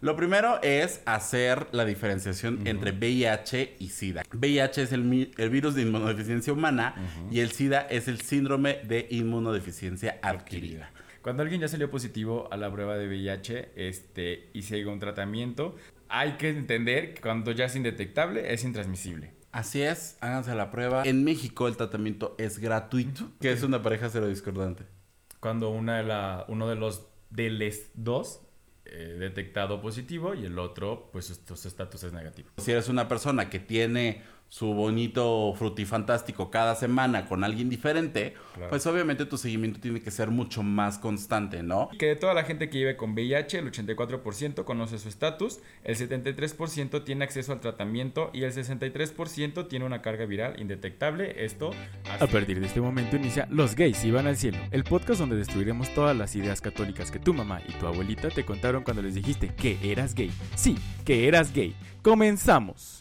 Lo primero es hacer la diferenciación entre VIH y SIDA. VIH es el, virus de inmunodeficiencia humana y el SIDA es el síndrome de inmunodeficiencia adquirida. Cuando alguien ya salió positivo a la prueba de VIH este, y a un tratamiento, hay que entender que cuando ya es indetectable es intransmisible. Así es, háganse la prueba. En México el tratamiento es gratuito, que es una pareja cero discordante. Cuando una de la, uno de los de les dos eh, detectado positivo y el otro, pues su estatus es negativo. Si eres una persona que tiene su bonito frutifantástico cada semana con alguien diferente, Claro. pues obviamente tu seguimiento tiene que ser mucho más constante, ¿no? Que de toda la gente que vive con VIH, el 84% conoce su estatus, el 73% tiene acceso al tratamiento y el 63% tiene una carga viral indetectable. Esto A partir de este momento inicia Los gays iban al cielo, el podcast donde destruiremos todas las ideas católicas que tu mamá y tu abuelita te contaron cuando les dijiste que eras gay. Sí, que eras gay. Comenzamos.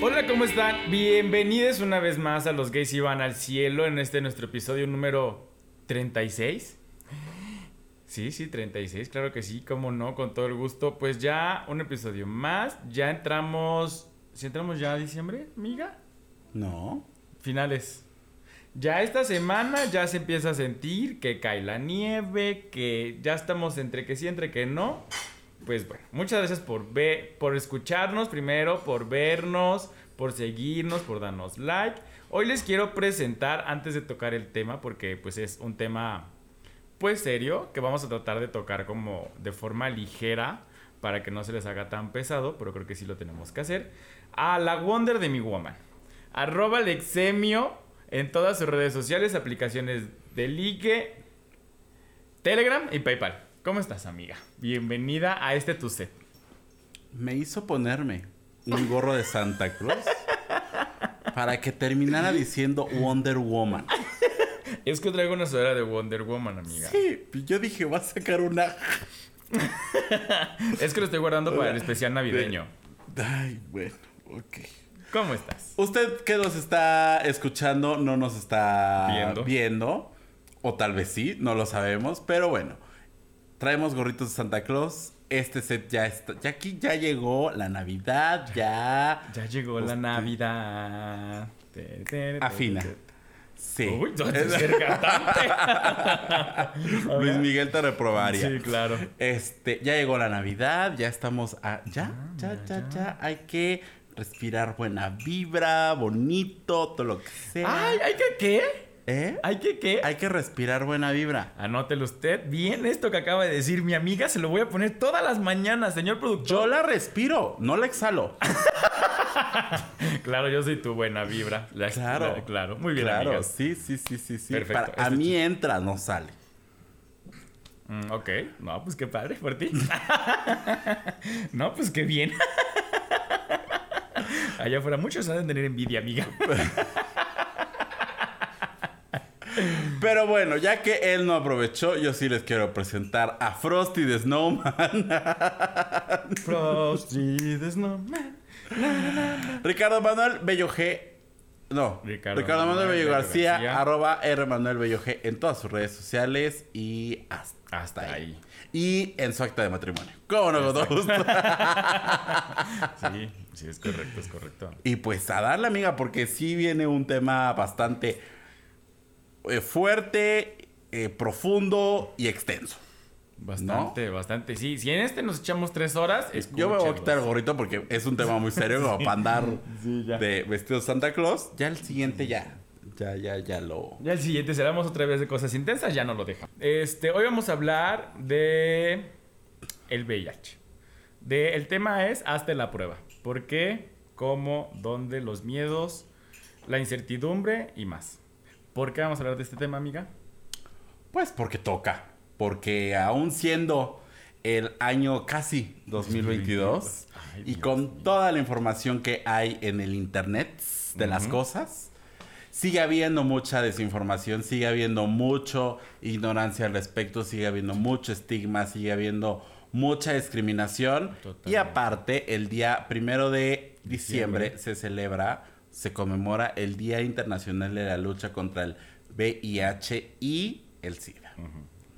Hola, ¿cómo están? Bienvenidos una vez más a Los Gays Iban al Cielo en este nuestro episodio número 36. Sí, sí, 36, claro que sí, cómo no, con todo el gusto. Pues ya un episodio más, ya entramos... ¿Si entramos ya a diciembre, amiga? No. Finales. Ya esta semana ya se empieza a sentir que cae la nieve, que ya estamos entre que sí, entre que no. Pues bueno, muchas gracias por ver, por escucharnos primero, por vernos, por seguirnos, por darnos like. Hoy les quiero presentar antes de tocar el tema porque pues es un tema pues serio que vamos a tratar de tocar como de forma ligera para que no se les haga tan pesado, pero creo que sí lo tenemos que hacer. A la Wonder de mi Woman. Arroba Lexemio en todas sus redes sociales, aplicaciones de ligue, Telegram y PayPal. ¿Cómo estás, amiga? Bienvenida a este tu set. Me hizo ponerme un gorro de Santa Claus para que terminara diciendo Wonder Woman. Es que traigo una sudadera de Wonder Woman, amiga. Sí, yo dije, va a sacar una... Es que lo estoy guardando para el especial navideño. Ay, bueno, ok. ¿Cómo estás? Usted que nos está escuchando no nos está Viendo. viendo. O tal vez sí, no lo sabemos. Pero bueno, traemos gorritos de Santa Claus. Este set ya está. Ya aquí ya llegó la Navidad. Ya. Ya llegó la. Navidad. Afina. Sí. Uy. Luis Miguel te reprobaría. Sí, claro. Este, ya llegó la Navidad, ya estamos a. Ya, Ah, ya, ya, ya. Hay que respirar buena vibra, bonito, todo lo que sea. Ay, ¿hay que qué? ¿Eh? ¿Hay que qué? Hay que respirar buena vibra. Anótelo usted. Bien esto que acaba de decir mi amiga. Se lo voy a poner todas las mañanas, señor Yo productor. la respiro, no la exhalo. Claro, yo soy tu buena vibra. La- Claro. la- claro. Muy bien, claro, amigas. sí, sí, sí, sí, sí. Perfecto, Para- a este mí entra, no sale. Mm, ok. No, pues qué padre por ti. no, pues qué bien. Allá afuera muchos han de tener envidia, amiga. Pero bueno, ya que él no aprovechó, yo sí les quiero presentar a Frosty the Snowman. Frosty the Snowman. Ricardo Manuel Bello G. No, Ricardo Ricardo, Manuel Manuel Bello García, García. arroba R Manuel Bello G en todas sus redes sociales y hasta, Hasta ahí. Y en su acta de matrimonio. ¿Cómo no? Con gusto. Sí, sí, es correcto, es correcto. Y pues a darle, amiga, porque sí viene un tema bastante eh, fuerte, eh, profundo y extenso. Bastante, bastante. Sí, si en este nos echamos tres horas, Yo me voy a quitar el gorrito porque es un tema muy serio como para andar Sí, de vestido Santa Claus. Ya el siguiente ya. Ya, ya, ya lo. Ya el siguiente, si hablamos otra vez de cosas intensas, ya no lo deja. Este, hoy vamos a hablar de el VIH. De, el tema es hazte la prueba. ¿Por qué? ¿Cómo? ¿Dónde? Los miedos, la incertidumbre y más. ¿Por qué vamos a hablar de este tema, amiga? Pues porque toca. Porque aún siendo el año casi 2022 Ay, y Dios con toda la información que hay en el internet de las cosas, sigue habiendo mucha desinformación, sigue habiendo mucho ignorancia al respecto, sigue habiendo mucho estigma, sigue habiendo mucha discriminación. Y aparte, el día primero de diciembre, Diciembre. se celebra, se conmemora el Día Internacional de la Lucha contra el VIH y el SIDA.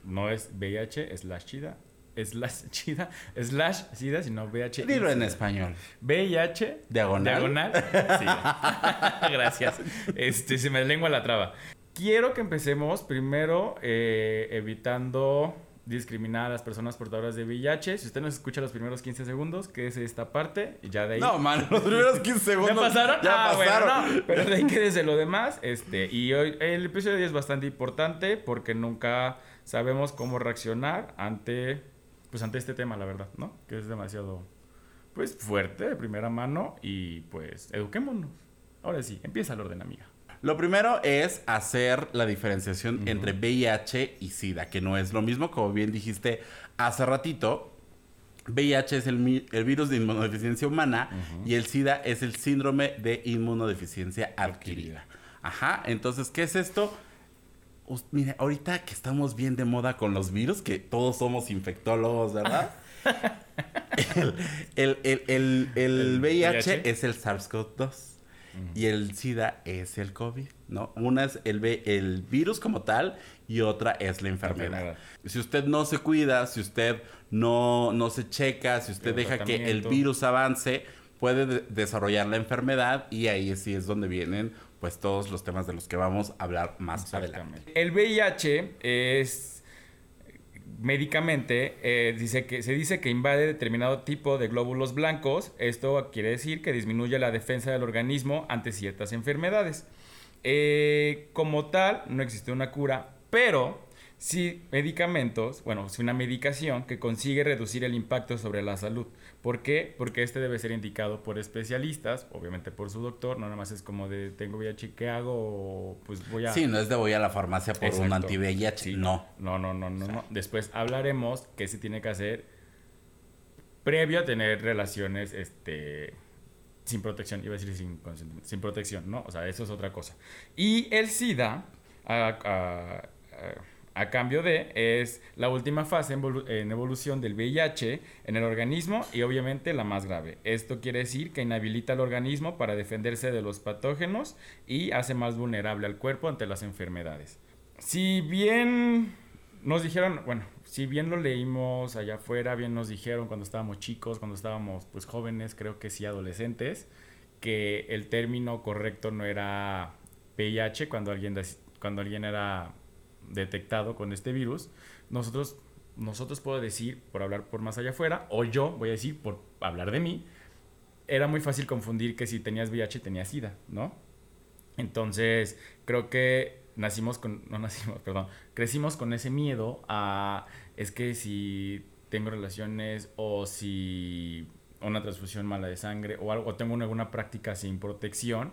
No es VIH, es la SIDA. slash SIDA, slash SIDA, sino VIH. Dilo en español. VIH. Diagonal. Diagonal. SIDA. Gracias. Este, se me lengua la traba. Quiero que empecemos primero eh, evitando discriminar a las personas portadoras de VIH. Si usted nos escucha los primeros 15 segundos, que es esta parte, y ya de ahí... No, man, los primeros 15 segundos. ¿Ya pasaron? Ya ah, pasaron. bueno, no. Pero de ahí quédese lo demás. Este, y hoy, el episodio de hoy es bastante importante porque nunca sabemos cómo reaccionar ante, pues, ante este tema, la verdad, ¿no? Que es demasiado, pues, fuerte de primera mano y, pues, eduquémonos. Ahora sí, empieza el orden, amiga. Lo primero es hacer la diferenciación entre VIH y SIDA, que no es lo mismo, como bien dijiste hace ratito. VIH es el, virus de inmunodeficiencia humana y el SIDA es el síndrome de inmunodeficiencia adquirida. Ajá, entonces, ¿qué es esto? Us- mire, ahorita que estamos bien de moda con los virus, que todos somos infectólogos, ¿verdad? el, el- el- el- el El VIH, VIH. es el SARS-CoV-2 y el SIDA es el COVID, ¿no? Una es el, el virus como tal y otra es la enfermedad. Si usted no se cuida, si usted no, no se checa, si usted El deja que el virus avance, puede de- desarrollar la enfermedad y ahí sí es donde vienen pues todos los temas de los que vamos a hablar más adelante. El VIH es médicamente eh, dice que se dice que invade determinado tipo de glóbulos blancos. Esto quiere decir que disminuye la defensa del organismo ante ciertas enfermedades. Eh, como tal, no existe una cura, pero sí medicamentos, bueno, sí una medicación que consigue reducir el impacto sobre la salud. ¿Por qué? Porque este debe ser indicado por especialistas, obviamente por su doctor, no nada más es como de tengo VIH, ¿qué hago? Pues voy a... Sí, no es de voy a la farmacia por un anti-VIH, Sí. no. No, no, no, no, no. Después hablaremos qué se tiene que hacer previo a tener relaciones este sin protección, iba a decir sin consentimiento, sin protección, ¿no? O sea, eso es otra cosa. Y el SIDA, a- a cambio de, es la última fase en, volu- en evolución del VIH en el organismo y obviamente la más grave. Esto quiere decir que inhabilita al organismo para defenderse de los patógenos y hace más vulnerable al cuerpo ante las enfermedades. Si bien nos dijeron, bueno, si bien lo leímos allá afuera, bien nos dijeron cuando estábamos chicos, cuando estábamos pues jóvenes, creo que sí adolescentes, que el término correcto no era VIH cuando alguien, cuando alguien era detectado con este virus. Nosotros, nosotros puedo decir, por hablar por más allá afuera, o yo voy a decir, por hablar de mí, era muy fácil confundir que si tenías VIH tenías SIDA, ¿no? Entonces, creo que nacimos con, no nacimos, perdón, crecimos con ese miedo a, es que si tengo relaciones o si una transfusión mala de sangre o algo, o tengo una- alguna práctica sin protección,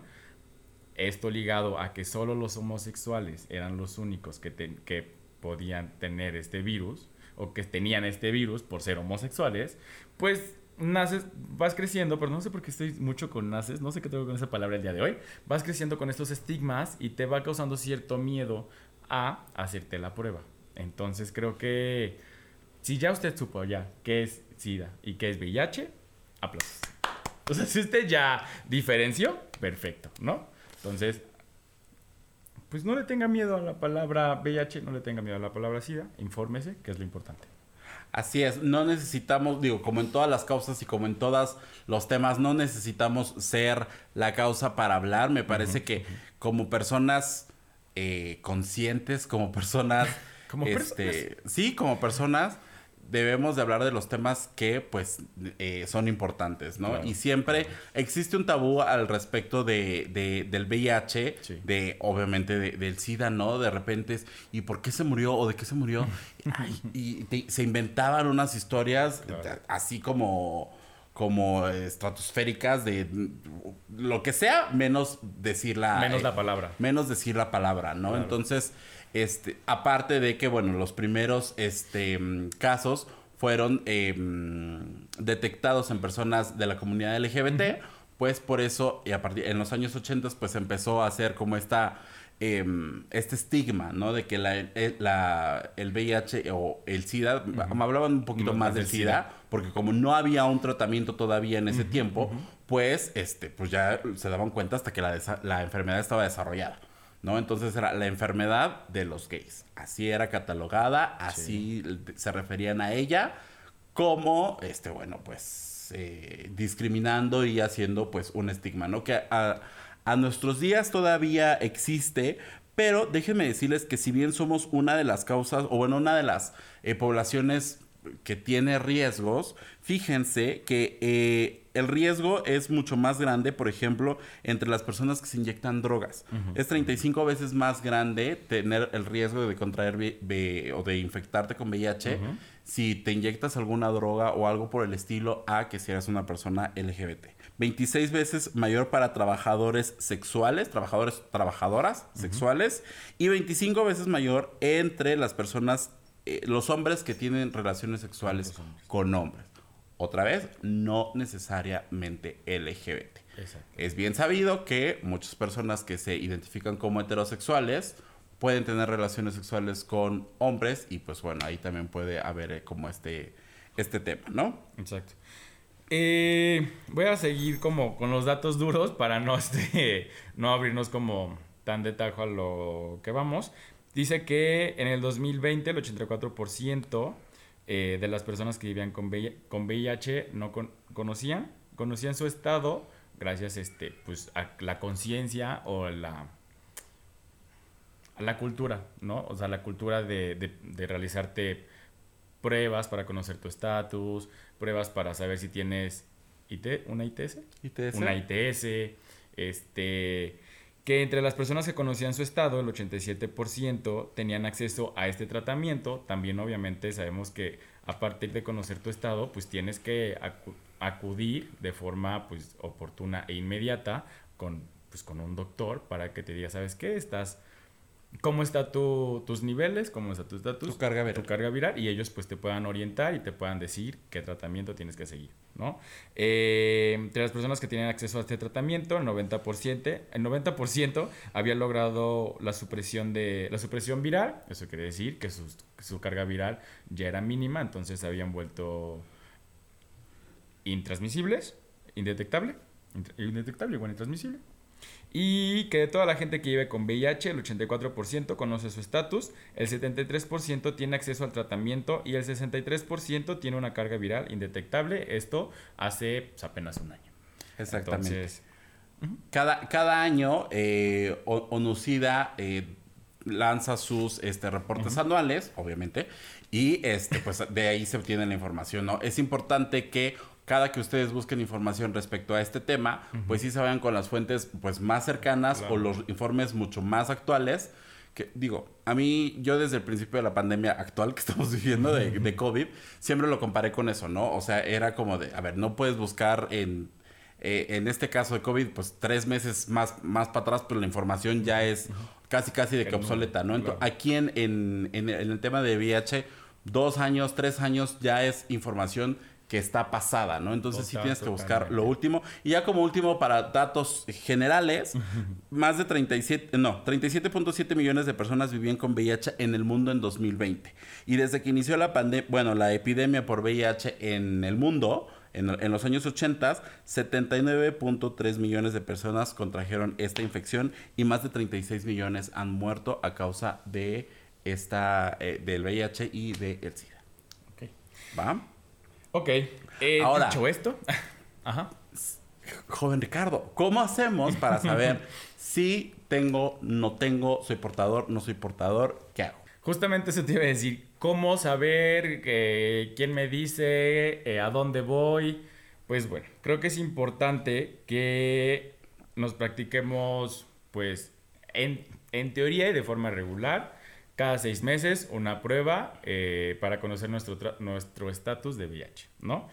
esto ligado a que solo los homosexuales eran los únicos que, ten- que podían tener este virus o que tenían este virus por ser homosexuales, pues naces, vas creciendo, pero no sé por qué estoy mucho con naces, no sé qué tengo con esa palabra el día de hoy, vas creciendo con estos estigmas y te va causando cierto miedo a hacerte la prueba. Entonces creo que si ya usted supo ya qué es SIDA y qué es VIH, aplausos. O sea, si usted ya diferenció, perfecto, ¿no? Entonces, pues no le tenga miedo a la palabra VIH, no le tenga miedo a la palabra SIDA, infórmese, que es lo importante. Así es, no necesitamos, digo, como en todas las causas y como en todos los temas, no necesitamos ser la causa para hablar. Me parece que como personas eh, conscientes, como personas... Como este, Sí, como personas debemos de hablar de los temas que pues eh, son importantes, ¿no? Claro, y siempre existe un tabú al respecto de, de- del VIH, Sí. de obviamente de- del SIDA, ¿no? De repente es, ¿y por qué se murió? ¿O de qué se murió? Ay, y te- se inventaban unas historias Claro. eh, así como como estratosféricas de lo que sea menos decir la Menos eh, la palabra. menos decir la palabra, ¿no? Entonces, este, aparte de que, bueno, los primeros este, casos fueron eh, detectados en personas de la comunidad LGBT, pues por eso, y a partir, en los años 80, pues empezó a hacer como esta, em, este estigma, ¿no? De que la, eh, la- el VIH o el SIDA, me hablaban un poquito Más más del SIDA, porque como no había un tratamiento todavía en ese tiempo, pues, este, pues ya se daban cuenta hasta que la, la enfermedad estaba desarrollada, ¿no? Entonces era la enfermedad de los gays. Así era catalogada, así se referían a ella como, este, bueno, pues eh, discriminando y haciendo pues un estigma, ¿no? Que a, a nuestros días todavía existe, pero déjenme decirles que si bien somos una de las causas, o bueno, una de las eh, poblaciones que tiene riesgos, fíjense que eh, el riesgo es mucho más grande, por ejemplo, entre las personas que se inyectan drogas. Es 35 veces más grande tener el riesgo de contraer o de infectarte con VIH si te inyectas alguna droga o algo por el estilo a que si eres una persona LGBT. 26 veces mayor para trabajadores sexuales, trabajadores, trabajadoras sexuales, y 25 veces mayor entre las personas eh, los hombres que tienen relaciones sexuales con hombres. Otra vez, no necesariamente LGBT. Es bien sabido que muchas personas que se identifican como heterosexuales pueden tener relaciones sexuales con hombres y pues bueno, ahí también puede haber eh, como este, este tema, ¿no? Exacto. Eh, voy a seguir como con los datos duros para no, este, no abrirnos como tan de tajo a lo que vamos. Dice que en el 2020 el 84% eh, de las personas que vivían con, VIH, no conocían, conocían su estado gracias este, pues, a la conciencia o la, a la cultura, ¿no? O sea, la cultura de, realizarte pruebas para conocer tu estatus, pruebas para saber si tienes IT, una ITS, ITS, una ITS, este que entre las personas que conocían su estado, el 87% tenían acceso a este tratamiento. También obviamente sabemos que a partir de conocer tu estado, pues tienes que acudir de forma pues oportuna e inmediata con, pues, con un doctor para que te diga, ¿sabes qué? Estás cómo está tu, tus niveles, cómo está tu estatus, tu carga viral. Tu carga viral y ellos pues te puedan orientar y te puedan decir qué tratamiento tienes que seguir, ¿no? Eh, entre las personas que tienen acceso a este tratamiento, el 90%, el 90% había logrado la supresión de la supresión viral, eso quiere decir que su, su carga viral ya era mínima, entonces habían vuelto intransmisibles, indetectable, indetectable, igual intransmisible. Y que de toda la gente que vive con VIH, el 84% conoce su estatus, el 73% tiene acceso al tratamiento y el 63% tiene una carga viral indetectable. Esto hace pues, apenas un año. Exactamente. cada, cada año, eh, ONUCIDA eh, lanza sus este, reportes anuales, obviamente, y este, pues de ahí se obtiene la información, ¿no? Es importante que cada que ustedes busquen información respecto a este tema, pues sí se vayan con las fuentes pues más cercanas o los informes mucho más actuales. Que digo, a mí, yo desde el principio de la pandemia actual que estamos viviendo de, de COVID, siempre lo comparé con eso, ¿no? O sea, era como de, a ver, no puedes buscar en eh, en este caso de COVID, pues tres meses más, más para atrás, pero la información ya es casi, casi de que obsoleta, ¿no? Entonces, aquí en, en, en, el tema de VIH, dos años, tres años ya es información que está pasada, ¿no? Entonces sí tienes que buscar lo último. Y ya como último, para datos generales, más de 37, no, 37.7 millones de personas vivían con VIH en el mundo en 2020. Y desde que inició la pandemia, bueno, la epidemia por VIH en el mundo, en, en los años 80, 79.3 millones de personas contrajeron esta infección y más de 36 millones han muerto a causa de esta, eh, del VIH y del SIDA. Ok. ¿Va? Ok. Eh, Ahora, dicho esto, Ajá. joven Ricardo, ¿cómo hacemos para saber si tengo, no tengo, soy portador, no soy portador? ¿Qué hago? Justamente eso te iba a decir. ¿Cómo saber eh, quién me dice, eh, a dónde voy? Pues bueno, creo que es importante que nos practiquemos, pues, en, en teoría y de forma regular cada seis meses una prueba eh, para conocer nuestro nuestro estatus de VIH, ¿no?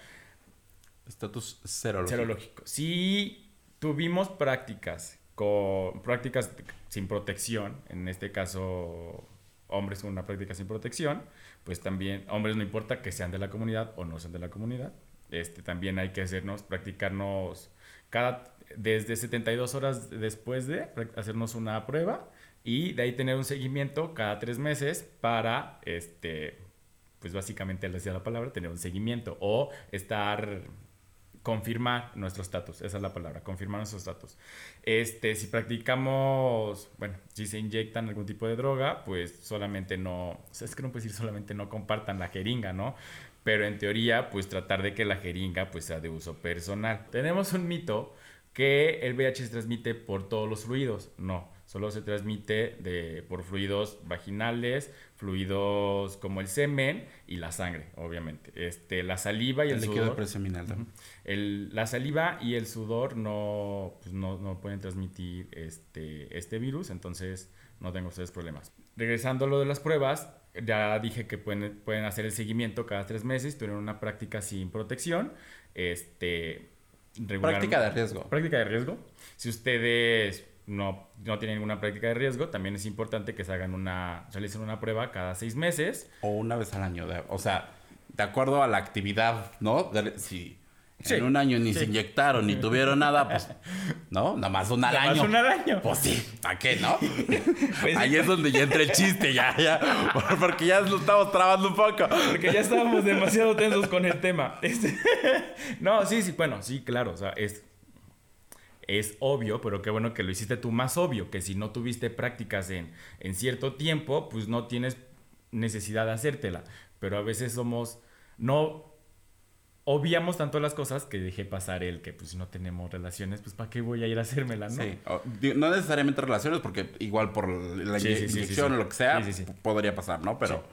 Estatus serológico. Serológico. Si tuvimos prácticas con prácticas sin protección, en este caso hombres con una práctica sin protección, pues también hombres no importa que sean de la comunidad o no sean de la comunidad, este también hay que hacernos practicarnos cada desde 72 horas después de hacernos una prueba y de ahí tener un seguimiento cada tres meses para, este, pues básicamente, le decía la palabra, tener un seguimiento o estar confirmar nuestro estatus, esa es la palabra, confirmar nuestro estatus. Este, si practicamos, bueno, si se inyectan algún tipo de droga, pues solamente no, es que no puedes decir solamente no compartan la jeringa, ¿no? pero en teoría, pues tratar de que la jeringa pues sea de uso personal. Tenemos un mito que el VIH se transmite por todos los fluidos. No, solo se transmite de, por fluidos vaginales, fluidos como el semen y la sangre, obviamente. Este, la saliva y el, sudor. El, la saliva y el sudor no, pues no, no, pueden transmitir este, este virus, entonces no tengo ustedes problemas. Regresando a lo de las pruebas, ya dije que pueden, pueden hacer el seguimiento cada tres meses, tener una práctica sin protección. Este, práctica de riesgo. Práctica de riesgo. Si ustedes no, no tienen ninguna práctica de riesgo, también es importante que se hagan una, realicen una prueba cada seis meses. O una vez al año. o sea, de acuerdo a la actividad, ¿no? si en un año ni se inyectaron ni tuvieron nada, pues, ¿no? Nada más un al año. un al año. Pues sí, ¿para qué, no? Pues Ahí es donde ya entra el chiste, ya, ya. Porque ya lo estamos trabando un poco. Porque ya estábamos demasiado tensos con el tema. Este... No, sí, sí, bueno, sí, claro. O sea, es, es obvio, pero qué bueno que lo hiciste tú más obvio, que si no tuviste prácticas en, en cierto tiempo, pues no tienes necesidad de hacértela. Pero a veces somos, no obviamos tanto las cosas que dejé pasar el que pues si no tenemos relaciones, pues ¿para qué voy a ir a hacérmela, no? Sí, no necesariamente relaciones, porque igual por la inyección o lo que sea, podría pasar, ¿no? Pero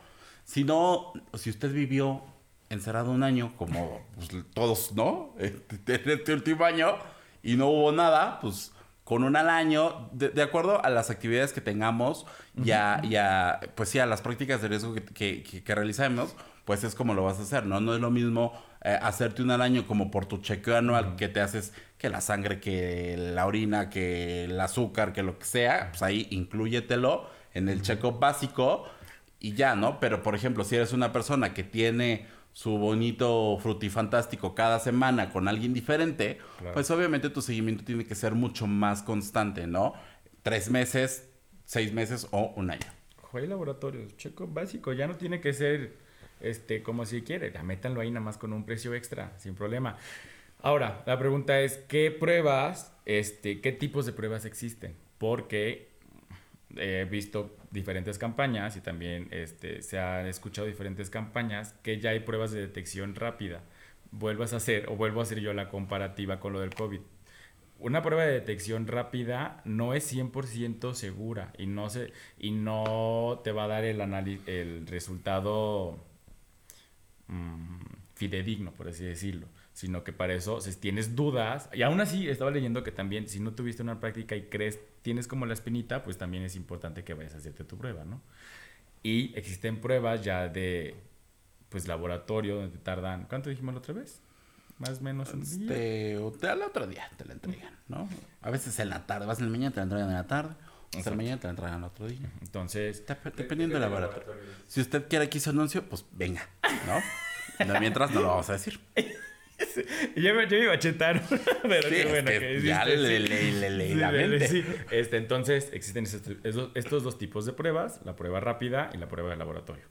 si no, si usted vivió encerrado un año, como pues, todos, ¿no? Este, en este último año, y no hubo nada, pues con un al año, de, acuerdo a las actividades que tengamos, ya, ya, pues sí, a las prácticas de riesgo que, que, que realicemos, pues es como lo vas a hacer, ¿no? No es lo mismo eh, hacerte un al año como por tu chequeo anual que te haces que la sangre, que la orina, que el azúcar, que lo que sea, pues ahí incluyetelo en el check-up básico y ya, ¿no? Pero por ejemplo, si eres una persona que tiene su bonito frutifantástico cada semana con alguien diferente, pues obviamente tu seguimiento tiene que ser mucho más constante, ¿no? Tres meses, seis meses o un año. Hay laboratorios, check básico, ya no tiene que ser este, como si quiere, ya métanlo ahí nada más con un precio extra, sin problema. Ahora, la pregunta es, ¿qué pruebas, este, qué tipos de pruebas existen? Porque he visto diferentes campañas y también este, se han escuchado diferentes campañas que ya hay pruebas de detección rápida. Vuelvas a hacer, o vuelvo a hacer yo la comparativa con lo del COVID. Una prueba de detección rápida no es 100% segura y no, se, y no te va a dar el, el resultado Mm, fidedigno, por así decirlo, sino que para eso, si tienes dudas, y aún así estaba leyendo que también si no tuviste una práctica y crees, tienes como la espinita, pues también es importante que vayas a hacerte tu prueba, ¿no? Y existen pruebas ya de, pues, laboratorio, donde te tardan, ¿cuánto dijimos la otra vez? Más o menos un día. Este, o te, al otro día te la entregan, ¿no? A veces en la tarde, vas en la mañana, te la entregan en la tarde. Hasta la mañana te la entregan el otro día. Entonces, dependiendo del laboratorio. Si usted quiere aquí su anuncio, pues venga, ¿no? mientras no lo vamos a decir. yo, me, yo me iba a chetar, pero qué bueno que, Ya le leí la mente. Este, entonces, existen estos, dos tipos de pruebas, la prueba rápida y la prueba de laboratorio.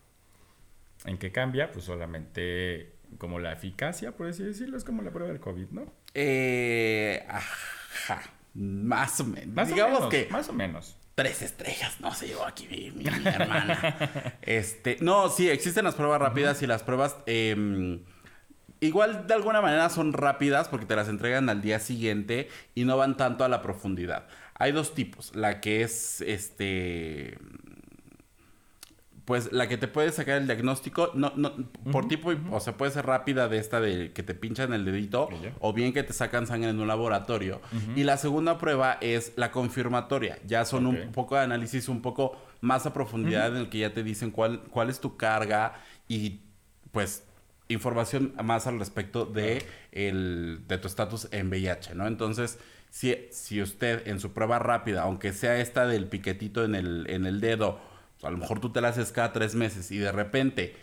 ¿En qué cambia? Pues solamente como la eficacia, por así decirlo, es como la prueba del COVID, ¿no? Eh, ajá, más o menos. Digamos que... Más o menos tres estrellas, no se llegó aquí mi, hermana. este, no, sí, existen las pruebas rápidas y las pruebas em, igual de alguna manera son rápidas porque te las entregan al día siguiente y no van tanto a la profundidad. Hay dos tipos, la que es este pues la que te puede sacar el diagnóstico, no, no, por tipo, o sea, puede ser rápida de esta de que te pinchan el dedito, o bien que te sacan sangre en un laboratorio. Y la segunda prueba es la confirmatoria. Ya son un poco de análisis, un poco más a profundidad, en el que ya te dicen cuál, cuál es tu carga y pues información más al respecto de, el, de tu estatus en VIH, ¿no? Entonces, si, si usted en su prueba rápida, aunque sea esta del piquetito en el, en el dedo, a lo mejor tú te la haces cada tres meses y de repente...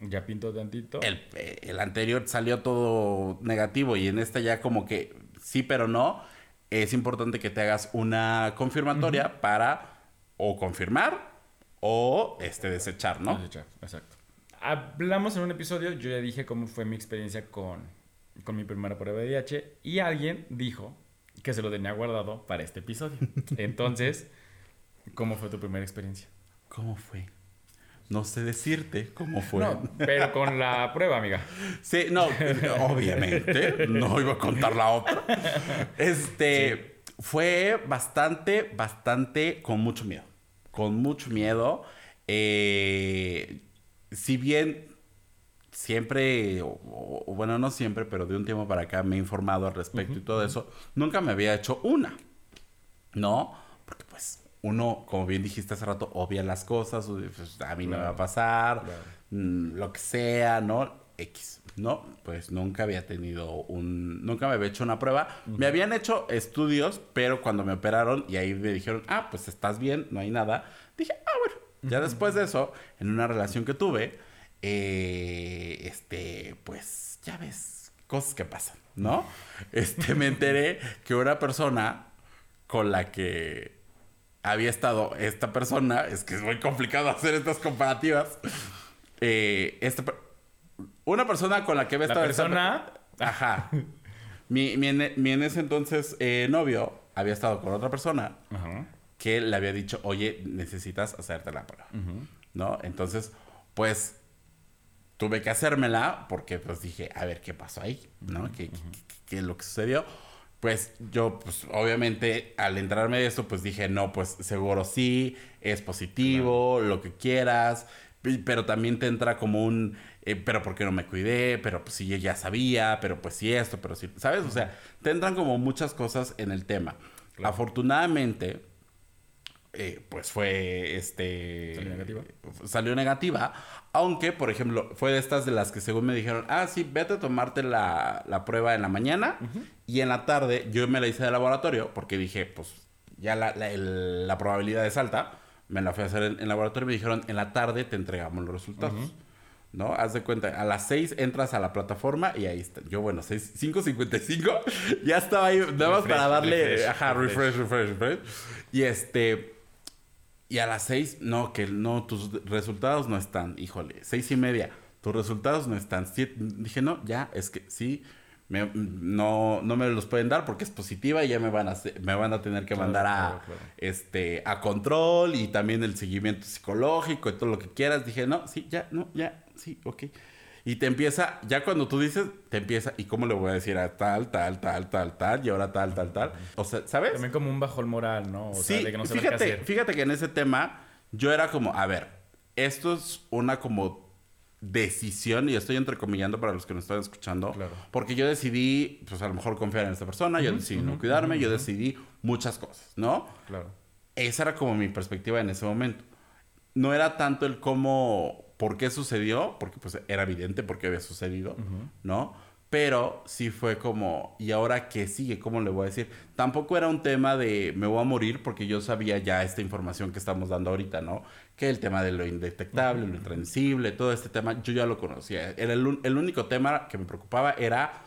Ya pintó tantito. El, el anterior salió todo negativo y en esta ya como que sí, pero no. Es importante que te hagas una confirmatoria para o confirmar o este desechar, ¿no? Desechar, exacto. Hablamos en un episodio, yo ya dije cómo fue mi experiencia con, con mi primera prueba de VIH y alguien dijo que se lo tenía guardado para este episodio. Entonces, ¿cómo fue tu primera experiencia? ¿Cómo fue? no sé decirte cómo fue. No, pero con la prueba, amiga. Sí, no, obviamente, no iba a contar la otra. Este, fue bastante, bastante con mucho miedo. Con mucho miedo. Eh, si bien siempre, o, o, bueno, no siempre, pero de un tiempo para acá me he informado al respecto y todo eso, nunca me había hecho una. ¿No? Porque pues uno, como bien dijiste hace rato, obvia las cosas, pues, a mí no me va a pasar, mm, lo que sea, ¿no? X, ¿no? Pues nunca había tenido un, nunca me había hecho una prueba. Me habían hecho estudios, pero cuando me operaron y ahí me dijeron, ah, pues estás bien, no hay nada, dije, ah, bueno. Ya después de eso, en una relación que tuve, eh, este, pues, ya ves, cosas que pasan, ¿no? Este, me enteré que una persona con la que había estado esta persona, es que es muy complicado hacer estas comparativas, eh, esta, una persona con la que había La estado... persona... Ajá. Mi, mi, en, mi en ese entonces eh, novio había estado con otra persona Ajá. Que le había dicho, oye, necesitas hacerte la prueba, ¿no? Entonces, pues, tuve que hacérmela porque, pues, dije, a ver, ¿qué pasó ahí? ¿No? ¿Qué, qué- qué es lo que sucedió? Pues, yo, pues, obviamente, al entrarme de eso, pues, dije, no, pues, seguro sí, es positivo, lo que quieras, pero también te entra como un, eh, pero ¿por qué no me cuidé? Pero, pues, sí, yo ya sabía, pero, pues, sí esto, pero sí, ¿sabes? O sea, te entran como muchas cosas en el tema. Afortunadamente, eh, pues fue este. ¿Salió negativa? Salió negativa. Aunque, por ejemplo, fue de estas de las que según me dijeron, ah, sí, vete a tomarte la, la prueba en la mañana y en la tarde yo me la hice de laboratorio porque dije, pues ya la, la- el- la probabilidad es alta. Me la fui a hacer en, en laboratorio y me dijeron, en la tarde te entregamos los resultados. ¿No? Haz de cuenta, a las 6 entras a la plataforma y ahí está. Yo, bueno, 6, 5.55, ya estaba ahí, nada más Refresh, para darle, refresh, ajá, refresh, refresh, refresh. Y este, y a las 6, no, que no, tus resultados no están, híjole, seis y media, tus resultados no están. Siete- dije, no, ya, es que sí, me- no, no me los pueden dar porque es positiva y ya me van a, me van a tener que Claro, mandar a, claro, claro. este, a control y también el seguimiento psicológico y todo lo que quieras. Dije, no, sí, ya, no, ya, sí, ok. Y te empieza, ya cuando tú dices, te empieza, ¿y cómo le voy a decir a tal, tal, tal, tal, tal, y ahora tal, tal, tal? O sea, ¿sabes? También como un bajón moral, ¿no? O sí, sea, de que no saber qué fíjate, hacer. fíjate que en ese tema yo era como, a ver, esto es una como decisión, y estoy entrecomillando para los que nos están escuchando, Claro. porque yo decidí, pues a lo mejor confiar en esta persona, yo decidí no cuidarme, yo decidí muchas cosas, ¿no? Claro. Esa era como mi perspectiva en ese momento. No era tanto el cómo, por qué sucedió, porque pues era evidente por qué había sucedido, ¿no? Pero sí fue como, ¿y ahora qué sigue? ¿Cómo le voy a decir? Tampoco era un tema de me voy a morir porque yo sabía ya esta información que estamos dando ahorita, ¿no? Que el tema de lo indetectable, lo intransmisible, todo este tema, yo ya lo conocía. Era el, el único tema que me preocupaba era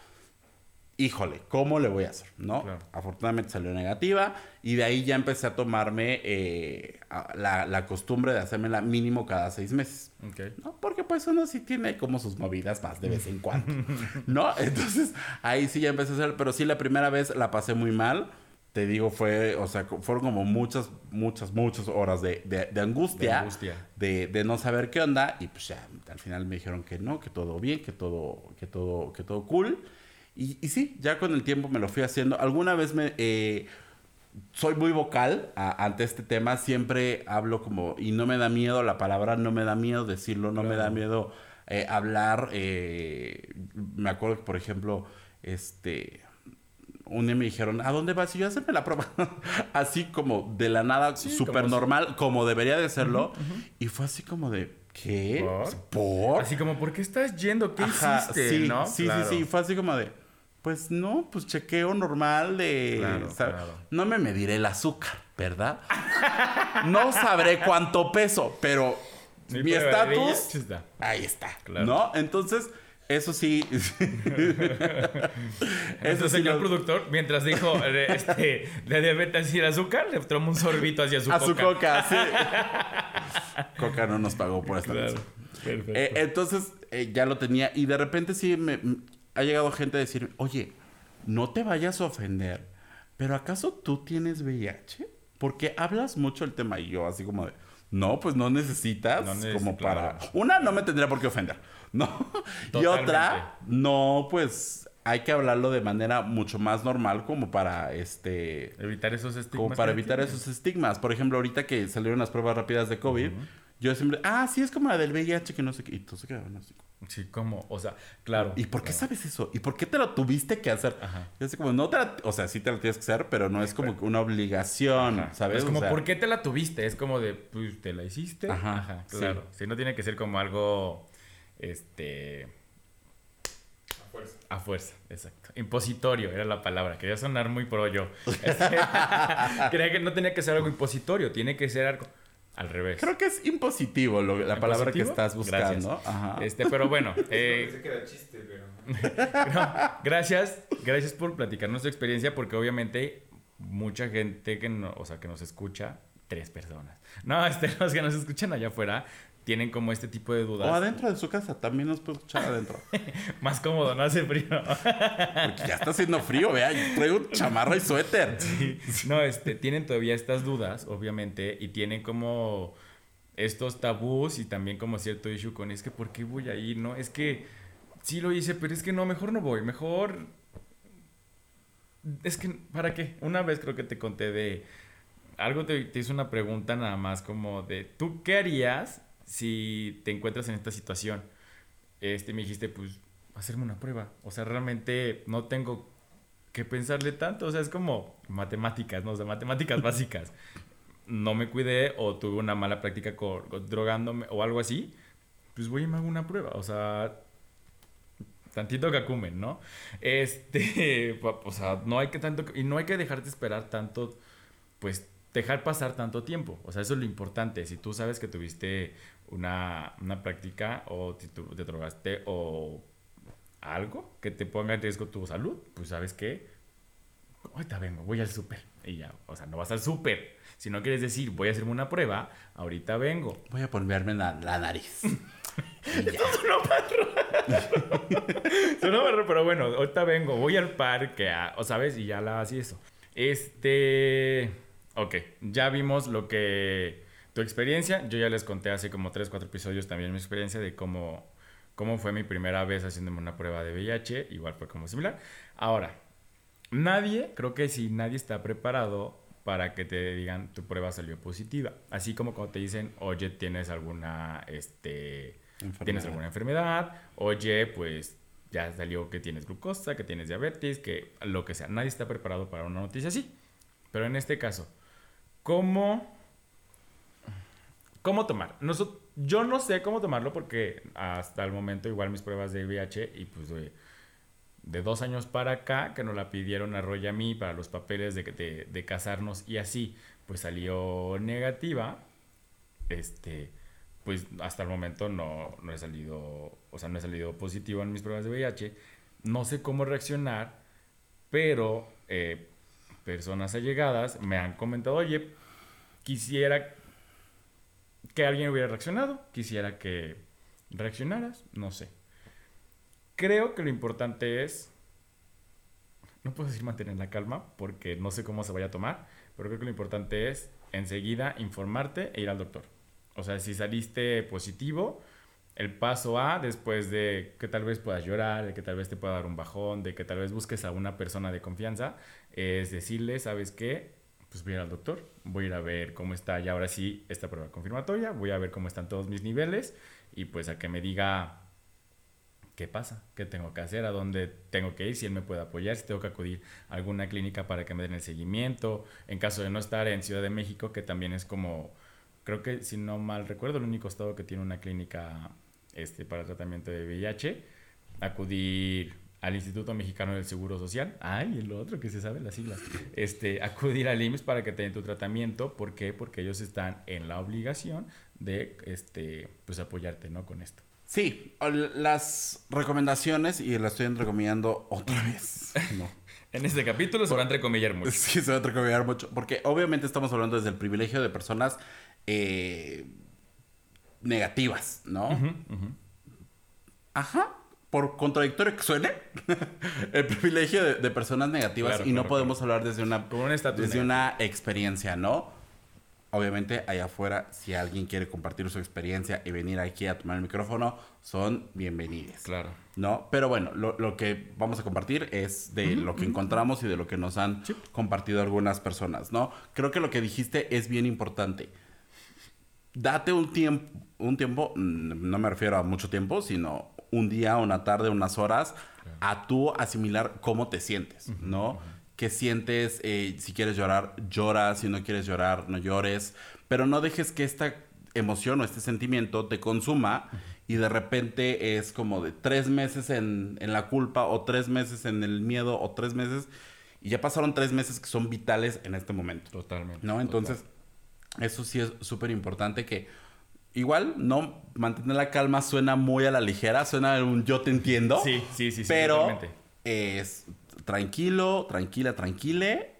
híjole, ¿cómo le voy a hacer? ¿No? Claro. Afortunadamente salió negativa y de ahí ya empecé a tomarme eh, a- la, la costumbre de hacérmela mínimo cada seis meses. Ok. ¿No? Porque pues uno sí tiene como sus movidas más de vez en cuando, ¿no? Entonces ahí sí ya empecé a hacer, pero sí la primera vez la pasé muy mal. Te digo, fue, o sea, fueron como muchas, muchas, muchas horas de, de- de angustia. De angustia. De, de no saber qué onda. Y pues ya, al final me dijeron que no, que todo bien, que todo, que todo, que todo cool. Y, y sí, ya con el tiempo me lo fui haciendo. Alguna vez me... eh, soy muy vocal a- ante este tema. Siempre hablo como... Y no me da miedo la palabra, no me da miedo decirlo, no me da miedo eh, hablar. eh, me acuerdo que, por ejemplo, este... Un día me dijeron, ¿a dónde vas? Y yo, hacerme la prueba. así como de la nada, Sí, súper si- normal, como debería de serlo. Y fue así como de, ¿qué? ¿Por? ¿Por? Así como, ¿por qué estás yendo? ¿Qué Ajá, hiciste? sí, ¿no? sí, Claro. sí, sí. Fue así como de, pues no, pues chequeo normal de... Claro, claro. No me mediré el azúcar, ¿verdad? no sabré cuánto peso, pero Mi estatus... Ahí está, Claro. ¿no? Entonces, eso sí... Sí señor lo- productor, mientras dijo eh, este, de diabetes y el azúcar, le tomó un sorbito hacia su A coca. su coca, sí. coca no nos pagó por esta Claro. Perfecto. Eh, entonces eh, ya lo tenía y de repente sí me, ha llegado gente a decir, oye, no te vayas a ofender, pero ¿acaso tú tienes VIH? Porque hablas mucho el tema y yo así como de, No, pues no necesitas No neces- como para... claro. Una, no me tendría por qué ofender, ¿no? Y otra, no, pues hay que hablarlo de manera mucho más normal como para este... Evitar esos estigmas. Como para evitar esos estigmas. Por ejemplo, ahorita que salieron las pruebas rápidas de COVID, yo siempre, ah, sí, es como la del VIH que no sé qué. Y todos se quedaban así. Sí, como, o sea, claro. ¿Y por qué claro. sabes eso? ¿Y por qué te lo tuviste que hacer? Ajá. Yo así como, no te la- o sea, sí te lo tienes que hacer, pero no es como una obligación, Ajá. ¿sabes? Es como, O sea, ¿por qué te la tuviste? Es como de, pues, ¿te la hiciste? Ajá, sí. claro. Si no tiene que ser como algo, este... A fuerza. A fuerza, exacto. Impositorio era la palabra. Quería sonar muy pro yo. Creía que no tenía que ser algo impositorio, tiene que ser algo al revés. Creo que es impositivo lo- la palabra que estás buscando. Ajá. Este, pero bueno, eh, Pensé que era chiste, pero. No, gracias, gracias por platicarnos tu experiencia, porque obviamente mucha gente que no, o sea, que nos escucha, tres personas. No, este, los que nos escuchan allá afuera tienen como este tipo de dudas. O adentro de su casa, también nos puede escuchar adentro. Más cómodo, no hace frío. Porque ya está haciendo frío, vea, traigo chamarra y suéter. No, este, tienen todavía estas dudas, obviamente, y tienen como estos tabús y también como cierto issue con es que ¿por qué voy ahí? No, es que sí lo hice, pero es que no, mejor no voy, mejor es que ¿para qué? Una vez creo que te conté de algo te, te hice una pregunta nada más como de ¿tú qué harías si te encuentras en esta situación? Este me dijiste, pues hacerme una prueba. O sea, realmente no tengo que pensarle tanto. O sea, es como matemáticas, ¿no? O sea, matemáticas básicas. No me cuidé o tuve una mala práctica con, con drogándome o algo así. Pues voy y me hago una prueba. O sea, tantito cacumen, ¿no? Este, o sea, no hay que tanto, y no hay que dejarte esperar tanto, pues dejar pasar tanto tiempo. O sea, eso es lo importante. Si tú sabes que tuviste una, una práctica o si tú te drogaste o algo que te ponga en riesgo tu salud, pues sabes que ahorita vengo, voy al súper. Y ya, o sea, no vas al súper. Si no quieres decir, voy a hacerme una prueba, ahorita vengo. Voy a ponerme la, la nariz. Sonó raro, pero bueno, ahorita vengo, voy al parque, a- o sabes, y ya la así eso. Este, ok, ya vimos lo que tu experiencia, yo ya les conté hace como 3, 4 episodios también mi experiencia de cómo, cómo fue mi primera vez haciéndome una prueba de VIH, igual fue como similar. Ahora, nadie, creo que si nadie está preparado para que te digan tu prueba salió positiva, así como cuando te dicen, oye, tienes alguna, este tienes alguna enfermedad, oye, pues ya salió que tienes glucosa, que tienes diabetes, que lo que sea. Nadie está preparado para una noticia así. Pero en este caso, ¿cómo, cómo tomar? Yo no sé cómo tomarlo porque hasta el momento igual mis pruebas de VIH y pues de, de dos años para acá que nos la pidieron a Roy y a mí para los papeles de casarnos y así, pues salió negativa. Este, pues hasta el momento no, no he salido, o sea, no he salido positivo en mis pruebas de VIH. No sé cómo reaccionar, pero eh, personas allegadas me han comentado, oye, quisiera que alguien hubiera reaccionado, quisiera que reaccionaras, no sé. Creo que lo importante es, no puedo decir mantener la calma porque no sé cómo se vaya a tomar, pero creo que lo importante es enseguida informarte e ir al doctor. O sea, si saliste positivo, el paso A, después de que tal vez puedas llorar, de que tal vez te pueda dar un bajón, de que tal vez busques a una persona de confianza, es decirle, ¿sabes qué? Pues voy a ir al doctor, voy a ir a ver cómo está ya ahora sí esta prueba confirmatoria, voy a ver cómo están todos mis niveles y pues a que me diga qué pasa, qué tengo que hacer, a dónde tengo que ir, si él me puede apoyar, si tengo que acudir a alguna clínica para que me den el seguimiento, en caso de no estar en Ciudad de México, que también es como, creo que si no mal recuerdo, el único estado que tiene una clínica este, para tratamiento de VIH, acudir al Instituto Mexicano del Seguro Social, ay, el otro que se sabe las siglas, este, acudir al IMSS para que te den tu tratamiento, ¿por qué? Porque ellos están en la obligación de, este, pues apoyarte, ¿no? Con esto. Sí, las recomendaciones, y las estoy entrecomillando otra vez. No. En este capítulo se va a entrecomillar mucho. Sí, se va a entrecomillar mucho. Porque obviamente estamos hablando desde el privilegio de personas eh, negativas, ¿no? Ajá. Por contradictorio que suene, el privilegio de, de personas negativas Claro, y no claro, podemos hablar desde una, un desde una experiencia, ¿no? obviamente allá afuera, si alguien quiere compartir su experiencia y venir aquí a tomar el micrófono, son bienvenidos. Claro. ¿No? Pero bueno, lo, lo que vamos a compartir es de lo que encontramos y de lo que nos han compartido algunas personas, ¿no? Creo que lo que dijiste es bien importante. Date un tiempo, un tiempo, no me refiero a mucho tiempo, sino un día, una tarde, unas horas, a tú asimilar cómo te sientes, ¿no? ¿Qué sientes? Eh, si quieres llorar, llora. Si no quieres llorar, no llores. Pero no dejes que esta emoción o este sentimiento te consuma y de repente es como de tres meses en, en, la culpa o tres meses en el miedo o tres meses y ya pasaron tres meses que son vitales en este momento. Totalmente. ¿No? Entonces, eso sí es súper importante que igual, no mantener la calma suena muy a la ligera, suena un yo te entiendo. Sí, sí, sí, sí pero totalmente. es tranquilo, tranquila, tranquile.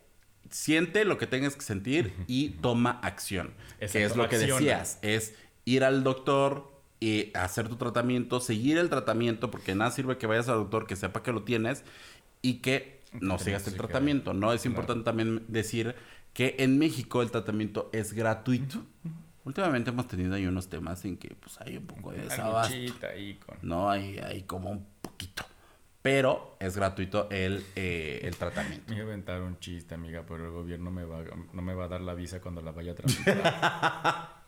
Siente lo que tengas que sentir y toma acción. Exacto, que es lo que acciona. decías, es ir al doctor y hacer tu tratamiento, seguir el tratamiento, porque nada sirve que vayas al doctor que sepa que lo tienes y que no sigas el tratamiento. No es Claro. importante también decir que en México el tratamiento es gratuito. Últimamente hemos tenido ahí unos temas en que pues hay un poco de desabasto. ahí con... No, hay, hay como un poquito. Pero es gratuito el, eh, el tratamiento. Me iba a inventar un chiste, amiga, pero el gobierno me va, no me va a dar la visa cuando la vaya a tramitar.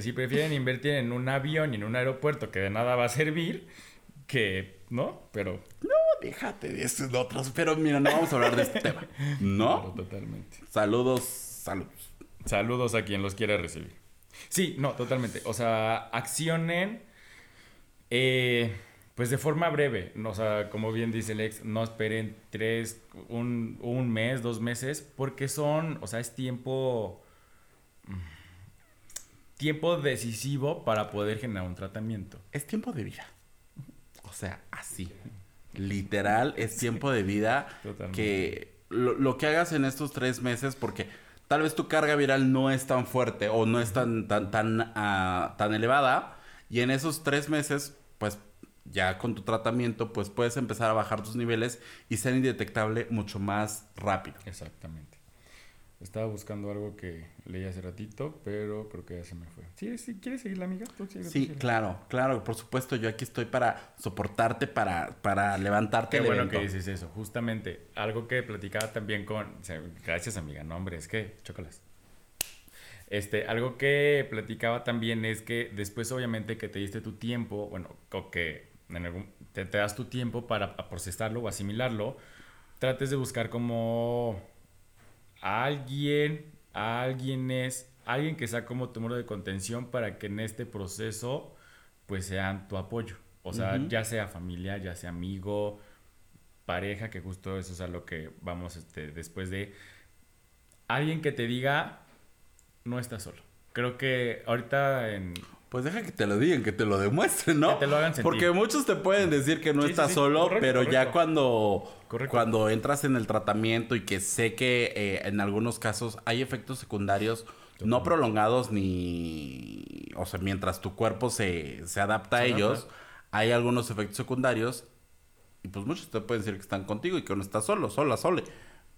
si prefieren invertir en un avión y en un aeropuerto que de nada va a servir, que, ¿no? Pero, No, déjate de esos otros. Pero mira, no vamos a hablar de este tema. claro, ¿No? totalmente. Saludos, saludos. Saludos a quien los quiera recibir. Sí, no, totalmente. O sea, accionen, eh, pues de forma breve. No, O sea, como bien dice el ex, no esperen tres, un, un mes, dos meses, porque son, o sea, es tiempo, mm, tiempo decisivo para poder generar un tratamiento. Es tiempo de vida. O sea, así. Literal, es tiempo de vida Totalmente. que lo, lo que hagas en estos tres meses, porque tal vez tu carga viral no es tan fuerte o no es tan, tan, tan, ah, tan elevada, y en esos tres meses, pues ya con tu tratamiento, pues puedes empezar a bajar tus niveles y ser indetectable mucho más rápido. Exactamente. Estaba buscando algo que leí hace ratito, pero creo que ya se me fue. ¿Sí, sí, ¿Quieres seguir la amiga? Tú sigue, Sí, claro, claro, por supuesto, yo aquí estoy para soportarte, para, para levantarte Qué el bueno evento. que dices eso. Justamente, algo que platicaba también con... o sea, Gracias, amiga. No, hombre, es que... Chócalas. Este, algo que platicaba también es que después, obviamente, que te diste tu tiempo, bueno, o que en algún- te, te das tu tiempo para procesarlo o asimilarlo, trates de buscar como a alguien, a alguienes, alguien que sea como tu muro de contención para que en este proceso, pues sean tu apoyo. O sea, ya sea familia, ya sea amigo, pareja, que justo eso es a lo que vamos este, después de alguien que te diga, no estás solo. Creo que ahorita en... Pues deja que te lo digan, que te lo demuestren, ¿no? Que te lo hagan sentir. Porque muchos te pueden decir que no Sí, estás sí, solo, correcto, pero ya cuando, Correcto. cuando entras en el tratamiento y que sé que eh, en algunos casos hay efectos secundarios no prolongados ni... O sea, mientras tu cuerpo se, se adapta a ellos, hay algunos efectos secundarios y pues muchos te pueden decir que están contigo y que no estás solo, sola, sole.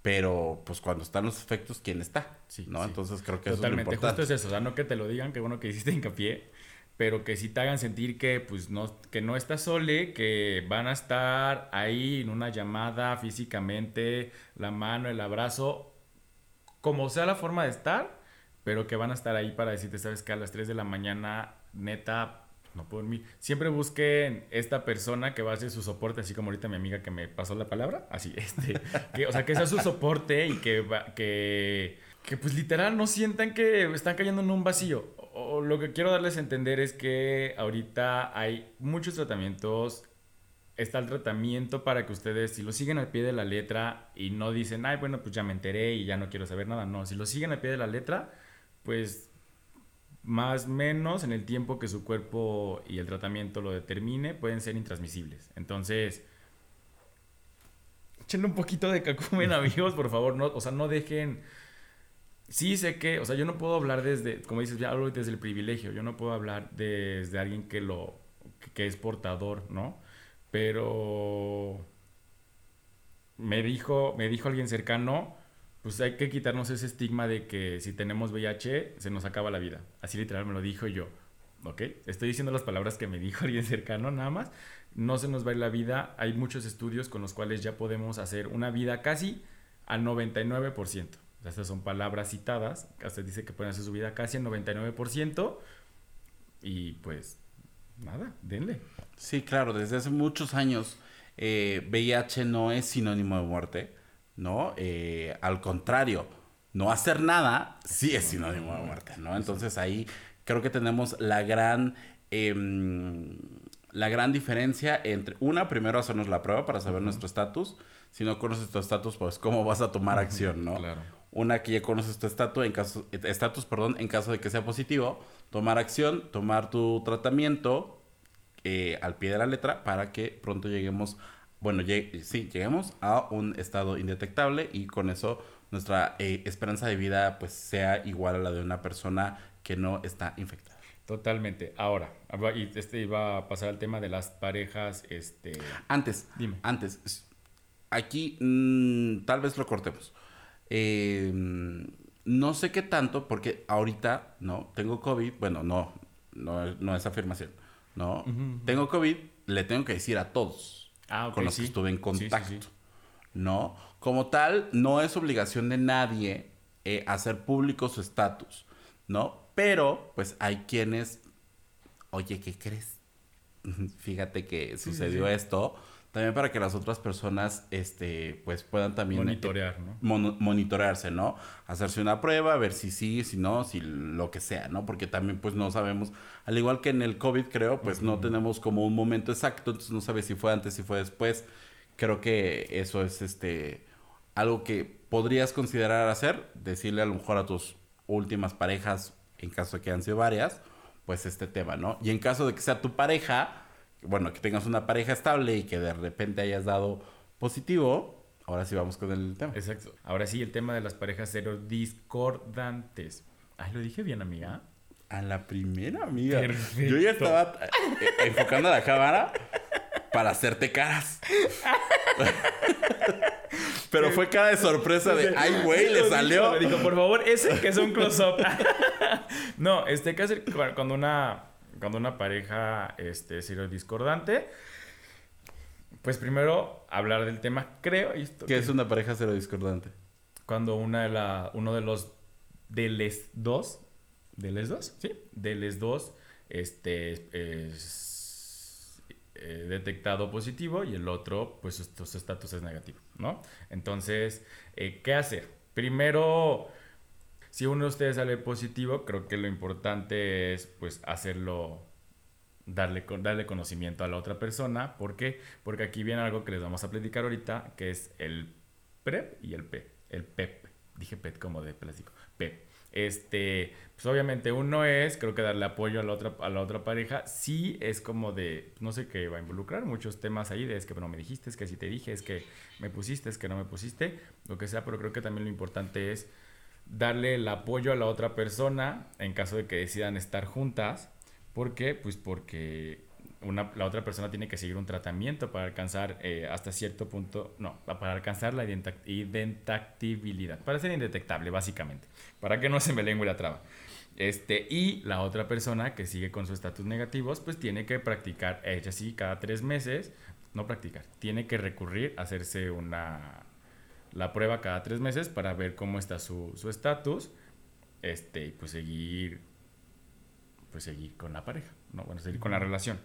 Pero pues cuando están los efectos, ¿quién está? Sí, ¿No? sí. Entonces creo que Totalmente, eso es lo justo importante. es eso, o sea, no que te lo digan, que bueno que hiciste hincapié, pero que sí te hagan sentir que pues no, que no estás sole, que van a estar ahí en una llamada físicamente, la mano, el abrazo, como sea la forma de estar, pero que van a estar ahí para decirte, sabes que a las 3 de la mañana, neta, no puedo dormir. Siempre busquen esta persona que va a ser su soporte, así como ahorita mi amiga que me pasó la palabra, así, este, que, o sea, que sea su soporte y que, que, que pues literal no sientan que están cayendo en un vacío. O, o lo que quiero darles a entender es que ahorita hay muchos tratamientos. Está el tratamiento para que ustedes, si lo siguen al pie de la letra y no dicen, ay, bueno, pues ya me enteré y ya no quiero saber nada. No, si lo siguen al pie de la letra, pues más menos en el tiempo que su cuerpo y el tratamiento lo determine, pueden ser intransmisibles. Entonces, échenle un poquito de cacumen, amigos, por favor. No, o sea, no dejen... Sí sé que, o sea, yo no puedo hablar desde, como dices, ya hablo desde el privilegio. Yo no puedo hablar desde alguien que lo, que, es portador, ¿no? Pero me dijo, me dijo alguien cercano, pues hay que quitarnos ese estigma de que si tenemos VIH se nos acaba la vida. Así literal me lo dijo yo. ¿Ok? Estoy diciendo las palabras que me dijo alguien cercano nada más. No se nos va a ir la vida. Hay muchos estudios con los cuales ya podemos hacer una vida casi al 99%. Estas son palabras citadas. Hasta dice que pueden hacer su vida casi al 99%. Y pues, nada, denle. Sí, claro, desde hace muchos años eh, VIH no es sinónimo de muerte, ¿no? Eh, al contrario, no hacer nada sí es sinónimo de muerte, ¿no? Entonces ahí creo que tenemos la gran... Em, la gran diferencia entre, una, primero hacernos la prueba para saber nuestro estatus. Si no conoces tu estatus, pues cómo vas a tomar acción, ¿no? Claro. Una que ya conoces tu estatus en caso, estatus, perdón, en caso de que sea positivo, tomar acción, tomar tu tratamiento eh, al pie de la letra para que pronto lleguemos, bueno, sí, lleguemos a un estado indetectable y con eso nuestra eh, esperanza de vida pues sea igual a la de una persona que no está infectada. Totalmente. Ahora, y este iba a pasar al tema de las parejas, este... Antes, dime. Antes, aquí mm, tal vez lo cortemos. Eh, no sé qué tanto, porque ahorita, ¿no? Tengo COVID, bueno, no, no, no es afirmación, ¿no? Tengo COVID, le tengo que decir a todos ah, con los que estuve en contacto, ¿no? Como tal, no es obligación de nadie eh, hacer público su estatus, ¿no? Pero, pues hay quienes, oye, ¿qué crees? Fíjate que sucedió esto también para que las otras personas este pues puedan también monitorear, ¿no? monitorearse, ¿no? Hacerse una prueba, ver si sí, si no, si lo que sea, ¿no? Porque también pues no sabemos, al igual que en el COVID creo, pues no tenemos como un momento exacto, entonces no sabes si fue antes, si fue después. Creo que eso es este algo que podrías considerar hacer, decirle a lo mejor a tus últimas parejas, en caso de que hayan sido varias, pues este tema, ¿no? Y en caso de que sea tu pareja, bueno, que tengas una pareja estable y que de repente hayas dado positivo, ahora sí vamos con el tema. Exacto. Ahora sí, el tema de las parejas cero discordantes. Ay, lo dije bien, amiga. A la primera, amiga. Yo ya estaba eh, enfocando la cámara para hacerte caras. Pero fue cara de sorpresa de, ay, güey, le salió. Me dijo, por favor, ese que es un close-up. no, este, que hacer cuando una cuando una pareja este, es discordante, pues primero hablar del tema, creo. Esto, ¿Qué es una pareja cero discordante? Cuando una de la, uno de los de les dos, de les dos, sí, de les dos, este, es eh, detectado positivo y el otro, pues su estatus es negativo, ¿no? Entonces, eh, ¿qué hacer? Primero si uno de ustedes sale positivo, creo que lo importante es pues hacerlo, darle, darle conocimiento a la otra persona. ¿Por qué? Porque aquí viene algo que les vamos a platicar ahorita, que es el PrEP y el P. El PEP. Dije PEP como de plástico. PEP. Este, pues obviamente uno es, creo que darle apoyo a la otra, a la otra pareja, sí es como de, no sé qué va a involucrar, muchos temas ahí de es que no me dijiste, es que si te dije, es que me pusiste, es que no me pusiste, lo que sea, pero creo que también lo importante es darle el apoyo a la otra persona en caso de que decidan estar juntas. ¿Por qué? Pues porque una, la otra persona tiene que seguir un tratamiento para alcanzar eh, hasta cierto punto, no, para alcanzar la identitabilidad, para ser indetectable básicamente, para que no se me lengua la traba. Este, y la otra persona que sigue con su estatus negativos, pues tiene que practicar, ella sí, cada tres meses, no practicar, tiene que recurrir a hacerse una la prueba cada tres meses para ver cómo está su estatus, este, y pues seguir, pues seguir con la pareja, ¿no? Bueno, seguir con la relación.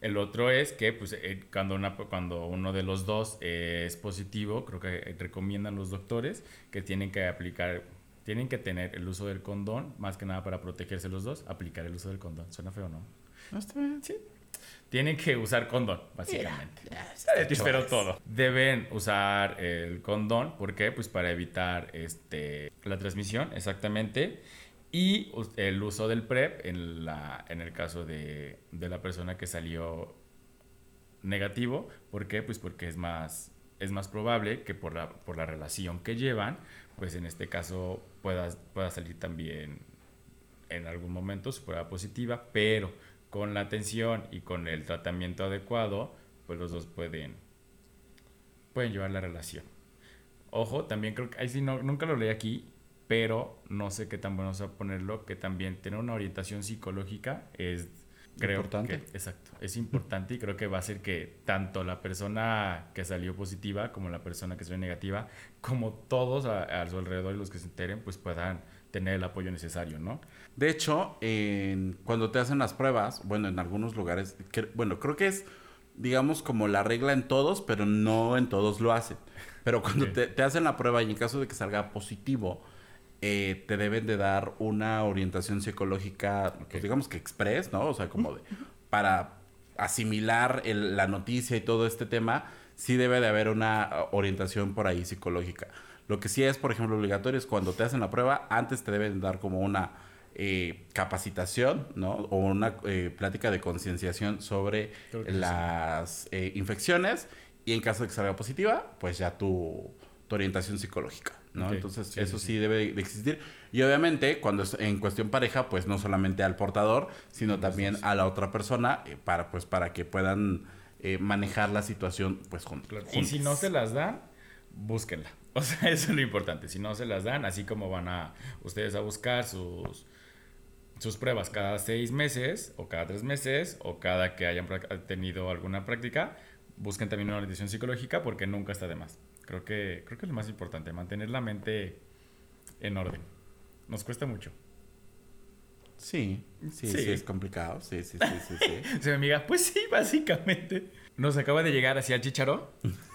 El otro es que pues, eh, cuando, una, cuando uno de los dos es positivo, creo que recomiendan los doctores que tienen que aplicar, tienen que tener el uso del condón, más que nada para protegerse los dos, aplicar el uso del condón. ¿Suena feo, no? No está bien. Sí, tienen que usar condón, básicamente. Pero todo. Deben usar el condón, ¿por qué? Pues para evitar este, la transmisión, exactamente. Y el uso del PrEP en, la, en el caso de, de la persona que salió negativo. ¿Por qué? Pues porque es más, es más probable que por la, por la relación que llevan, pues en este caso pueda, pueda salir también en algún momento su prueba positiva, pero con la atención y con el tratamiento adecuado, pues los dos pueden, pueden llevar la relación. Ojo, también creo que, ahí sí, no, nunca lo leí aquí, pero no sé qué tan bueno sea ponerlo, que también tener una orientación psicológica es creo Importante. que exacto es importante y creo que va a hacer que tanto la persona que salió positiva como la persona que salió negativa como todos a, a su alrededor y los que se enteren pues puedan tener el apoyo necesario no De hecho, en- cuando te hacen las pruebas, bueno, en algunos lugares, que- bueno, creo que es, digamos, como la regla en todos, pero no en todos lo hacen. Pero cuando te, te hacen la prueba y en caso de que salga positivo, eh, te deben de dar una orientación psicológica, pues, digamos que express, ¿no? O sea, como de, para asimilar el- la noticia y todo este tema, sí debe de haber una orientación por ahí psicológica. Lo que sí es, por ejemplo, obligatorio es cuando te hacen la prueba, antes te deben dar como una eh, capacitación, ¿no? O una eh, plática de concienciación sobre las eh, infecciones y en caso de que salga positiva, pues ya tu, tu orientación psicológica, ¿no? Entonces, sí, eso sí, debe de existir. Y obviamente, cuando es en cuestión pareja, pues no solamente al portador, sino también a la otra persona, eh, para, pues, para que puedan eh, manejar la situación, pues, jun- Claro. Y juntos. si no se las dan, búsquenla. O sea, eso es lo importante. Si no se las dan, así como van a ustedes a buscar sus, sus pruebas cada seis meses, o cada tres meses, o cada que hayan tenido alguna práctica, busquen también una orientación psicológica porque nunca está de más. Creo que, creo que es lo más importante, mantener la mente en orden. Nos cuesta mucho. Sí, sí, Sí. sí, es complicado. Sí, sí, sí, sí, sí. Se me amiga, pues sí, básicamente. Nos acaba de llegar hacia el chicharo.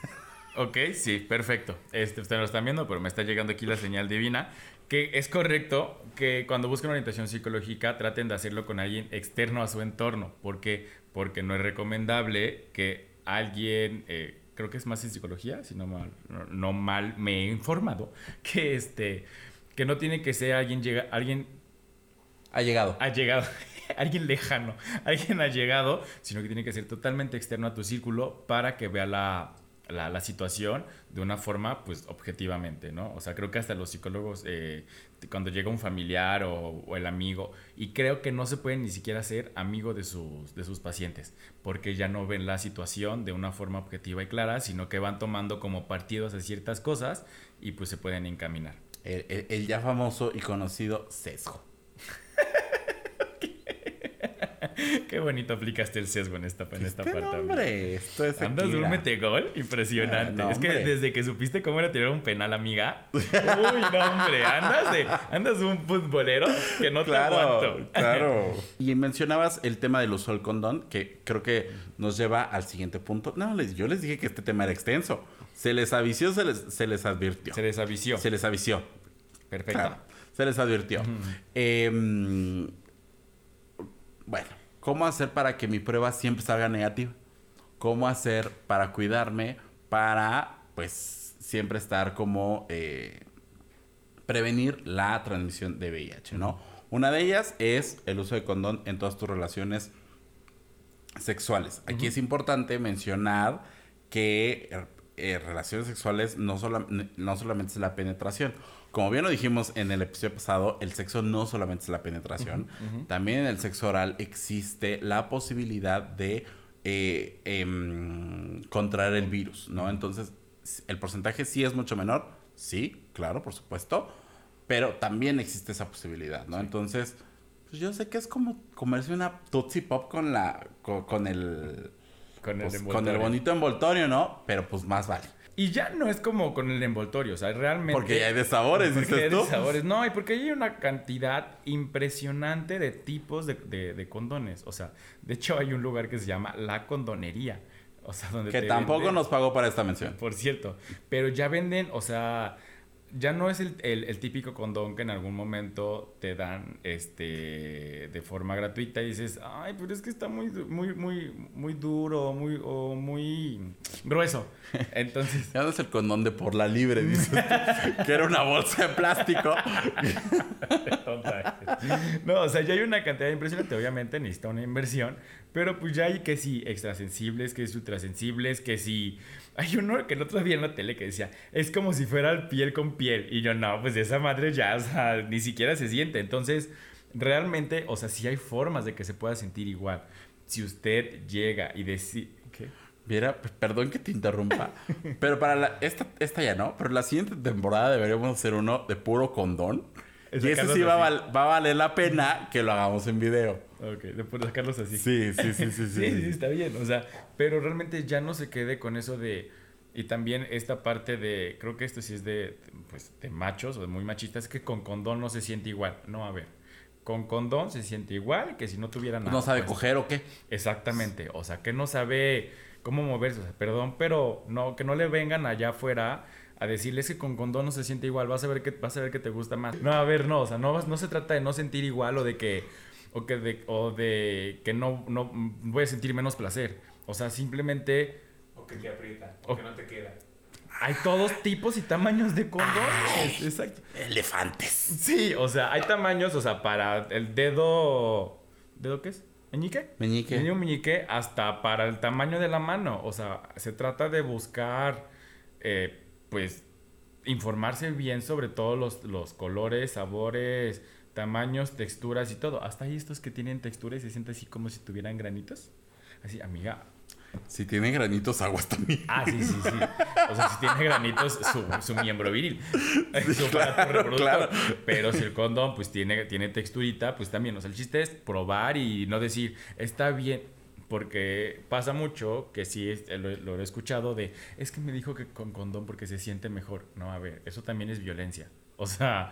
ok, sí, perfecto. Este, ustedes lo están viendo, pero me está llegando aquí la señal divina. Que es correcto que cuando busquen orientación psicológica traten de hacerlo con alguien externo a su entorno. ¿Por qué? Porque no es recomendable que alguien, eh, creo que es más en psicología, si no mal, no, no mal me he informado, que, este, que no tiene que ser alguien, llega, alguien Ha llegado. ha llegado, alguien lejano, alguien ha llegado, sino que tiene que ser totalmente externo a tu círculo para que vea la, la, la situación de una forma, pues, objetivamente, ¿no? O sea, creo que hasta los psicólogos, eh, cuando llega un familiar o, el amigo, y creo que no se pueden ni siquiera ser amigo de sus, de sus pacientes, porque ya no ven la situación de una forma objetiva y clara, sino que van tomando como partidos a ciertas cosas y pues se pueden encaminar. El, el- el ya famoso y conocido sesgo. Qué bonito aplicaste el sesgo en esta, en esta Este parte. nombre, esto es Andas de un metegol impresionante. Ah, es que hombre. desde que supiste cómo era tirar un penal, amiga. Uy, no, hombre. Andas de, andas de un futbolero que no te aguanto. claro. Y mencionabas el tema del uso del condón, que creo que nos lleva al siguiente punto. No, les, yo les dije que este tema era extenso. Se les avisió, se les, se les advirtió. Se desavició. Se les avisió. Perfecto. Claro, se les advirtió. Em, bueno, ¿cómo hacer para que mi prueba siempre salga negativa? ¿Cómo hacer para cuidarme, para, pues, siempre estar como eh, prevenir la transmisión de VIH, ¿no? Una de ellas es el uso de condón en todas tus relaciones sexuales. Aquí es importante mencionar que eh, relaciones sexuales no, sola- no solamente es la penetración. Como bien lo dijimos en el episodio pasado, el sexo no solamente es la penetración. También en el sexo oral existe la posibilidad de eh, em, contraer el virus, ¿no? Entonces, el porcentaje sí es mucho menor. Sí, claro, por supuesto. Pero también existe esa posibilidad, ¿no? Entonces, pues yo sé que es como comerse una Tootsie Pop con la con, con el Con el pues, con el envoltorio. bonito envoltorio, ¿no? Pero pues más vale. Y ya no es como con el envoltorio, o sea, realmente... Porque ya hay de sabores, Porque dices hay de sabores. No, y porque hay una cantidad impresionante de tipos de, de- de condones. O sea, de hecho hay un lugar que se llama La Condonería. O sea, donde Que te tampoco venden- nos pagó para esta mención. Por cierto. Pero ya venden, o sea, ya no es el, el- el típico condón que en algún momento te dan este de forma gratuita y dices, ay, pero es que está muy, muy, muy, muy duro, muy, o muy grueso. Entonces. Ya no es el condón de por la libre, dices tú, que era una bolsa de plástico. No, o sea, ya hay una cantidad impresionante. Obviamente necesita una inversión. Pero pues ya hay que sí extrasensibles, que sí ultrasensibles, que sí. Hay uno que el otro día en la tele que decía, es como si fuera piel con piel. Y yo, no, pues esa madre ya, o sea, ni siquiera se siente. Entonces, realmente, o sea, sí hay formas de que se pueda sentir igual. Si usted llega y decide. ¿Qué? Mira, p- perdón que te interrumpa, pero para la, esta, esta ya no, pero la siguiente temporada deberíamos hacer uno de puro condón. Y ese sí va val- va a valer la pena que lo hagamos en video. Ok, después sacarlos así. Sí, sí, sí, sí, sí. Sí, sí, está bien. O sea, pero realmente ya no se quede con eso de. Y también esta parte de. Creo que esto sí es de. Pues de machos o de muy machistas. Es que con condón no se siente igual. No, a ver. Con condón se siente igual que si no tuviera nada. ¿No sabe pues. coger o qué? Exactamente. O sea, que no sabe cómo moverse. O sea, perdón, pero no, que no le vengan allá afuera a decirles que con condón no se siente igual. Vas a ver que, vas a ver que te gusta más. No, a ver, no. O sea, no, vas- no se trata de no sentir igual o de que. O, que de, o de que no, no voy a sentir menos placer. O sea, simplemente O que te aprieta, o que no te queda. hay todos tipos y tamaños de condones. Exacto. Elefantes. Sí, o sea, hay tamaños, o sea, para el dedo. ¿Dedo qué es? ¿Meñique? Meñique. Meñique, meñique, hasta para el tamaño de la mano. O sea, se trata de buscar, eh, pues, informarse bien sobre todos los, los colores, sabores, tamaños, texturas y todo. Hasta hay estos que tienen textura y se siente así como si tuvieran granitos. Así, amiga. Si tiene granitos, aguas también. Ah, sí, sí, sí. O sea, si tiene granitos, su, su miembro viril. su claro. Pero si el condón, pues, tiene, tiene texturita, pues también. O sea, el chiste es probar y no decir, está bien. Porque pasa mucho que sí es- lo, lo he escuchado de, es que me dijo que con condón porque se siente mejor. No, a ver, eso también es violencia. O sea,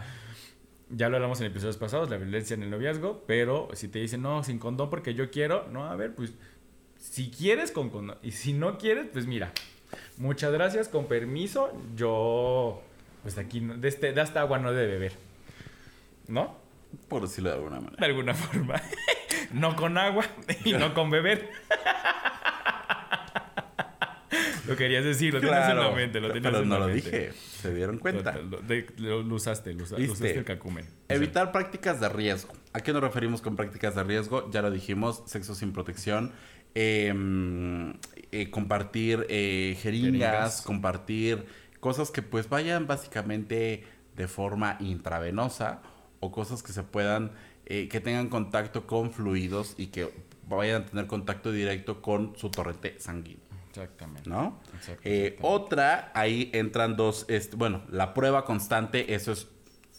ya lo hablamos en episodios pasados, la violencia en el noviazgo, pero si te dicen, no, sin condón porque yo quiero, no, a ver, pues si quieres con condón y si no quieres, pues mira, muchas gracias, con permiso, yo, pues aquí, de, este, de esta agua no de beber, ¿no? Por decirlo de alguna manera. De alguna forma. no con agua y no con beber. lo querías decir, lo tenías en la mente, lo tenías pero en no la lo mente. dije. Se dieron cuenta. Lo, usaste, lo, usaste el cacumen. Evitar prácticas de riesgo. ¿A qué nos referimos con prácticas de riesgo? Ya lo dijimos, sexo sin protección, eh, eh, compartir eh, jeringas, Jeringas. compartir cosas que pues vayan básicamente de forma intravenosa o cosas que se puedan, eh, que tengan contacto con fluidos y que vayan a tener contacto directo con su torrente sanguíneo. Exactamente. ¿no? Exacto, Eh, exactamente. otra, ahí entran dos, este, bueno, la prueba constante, eso es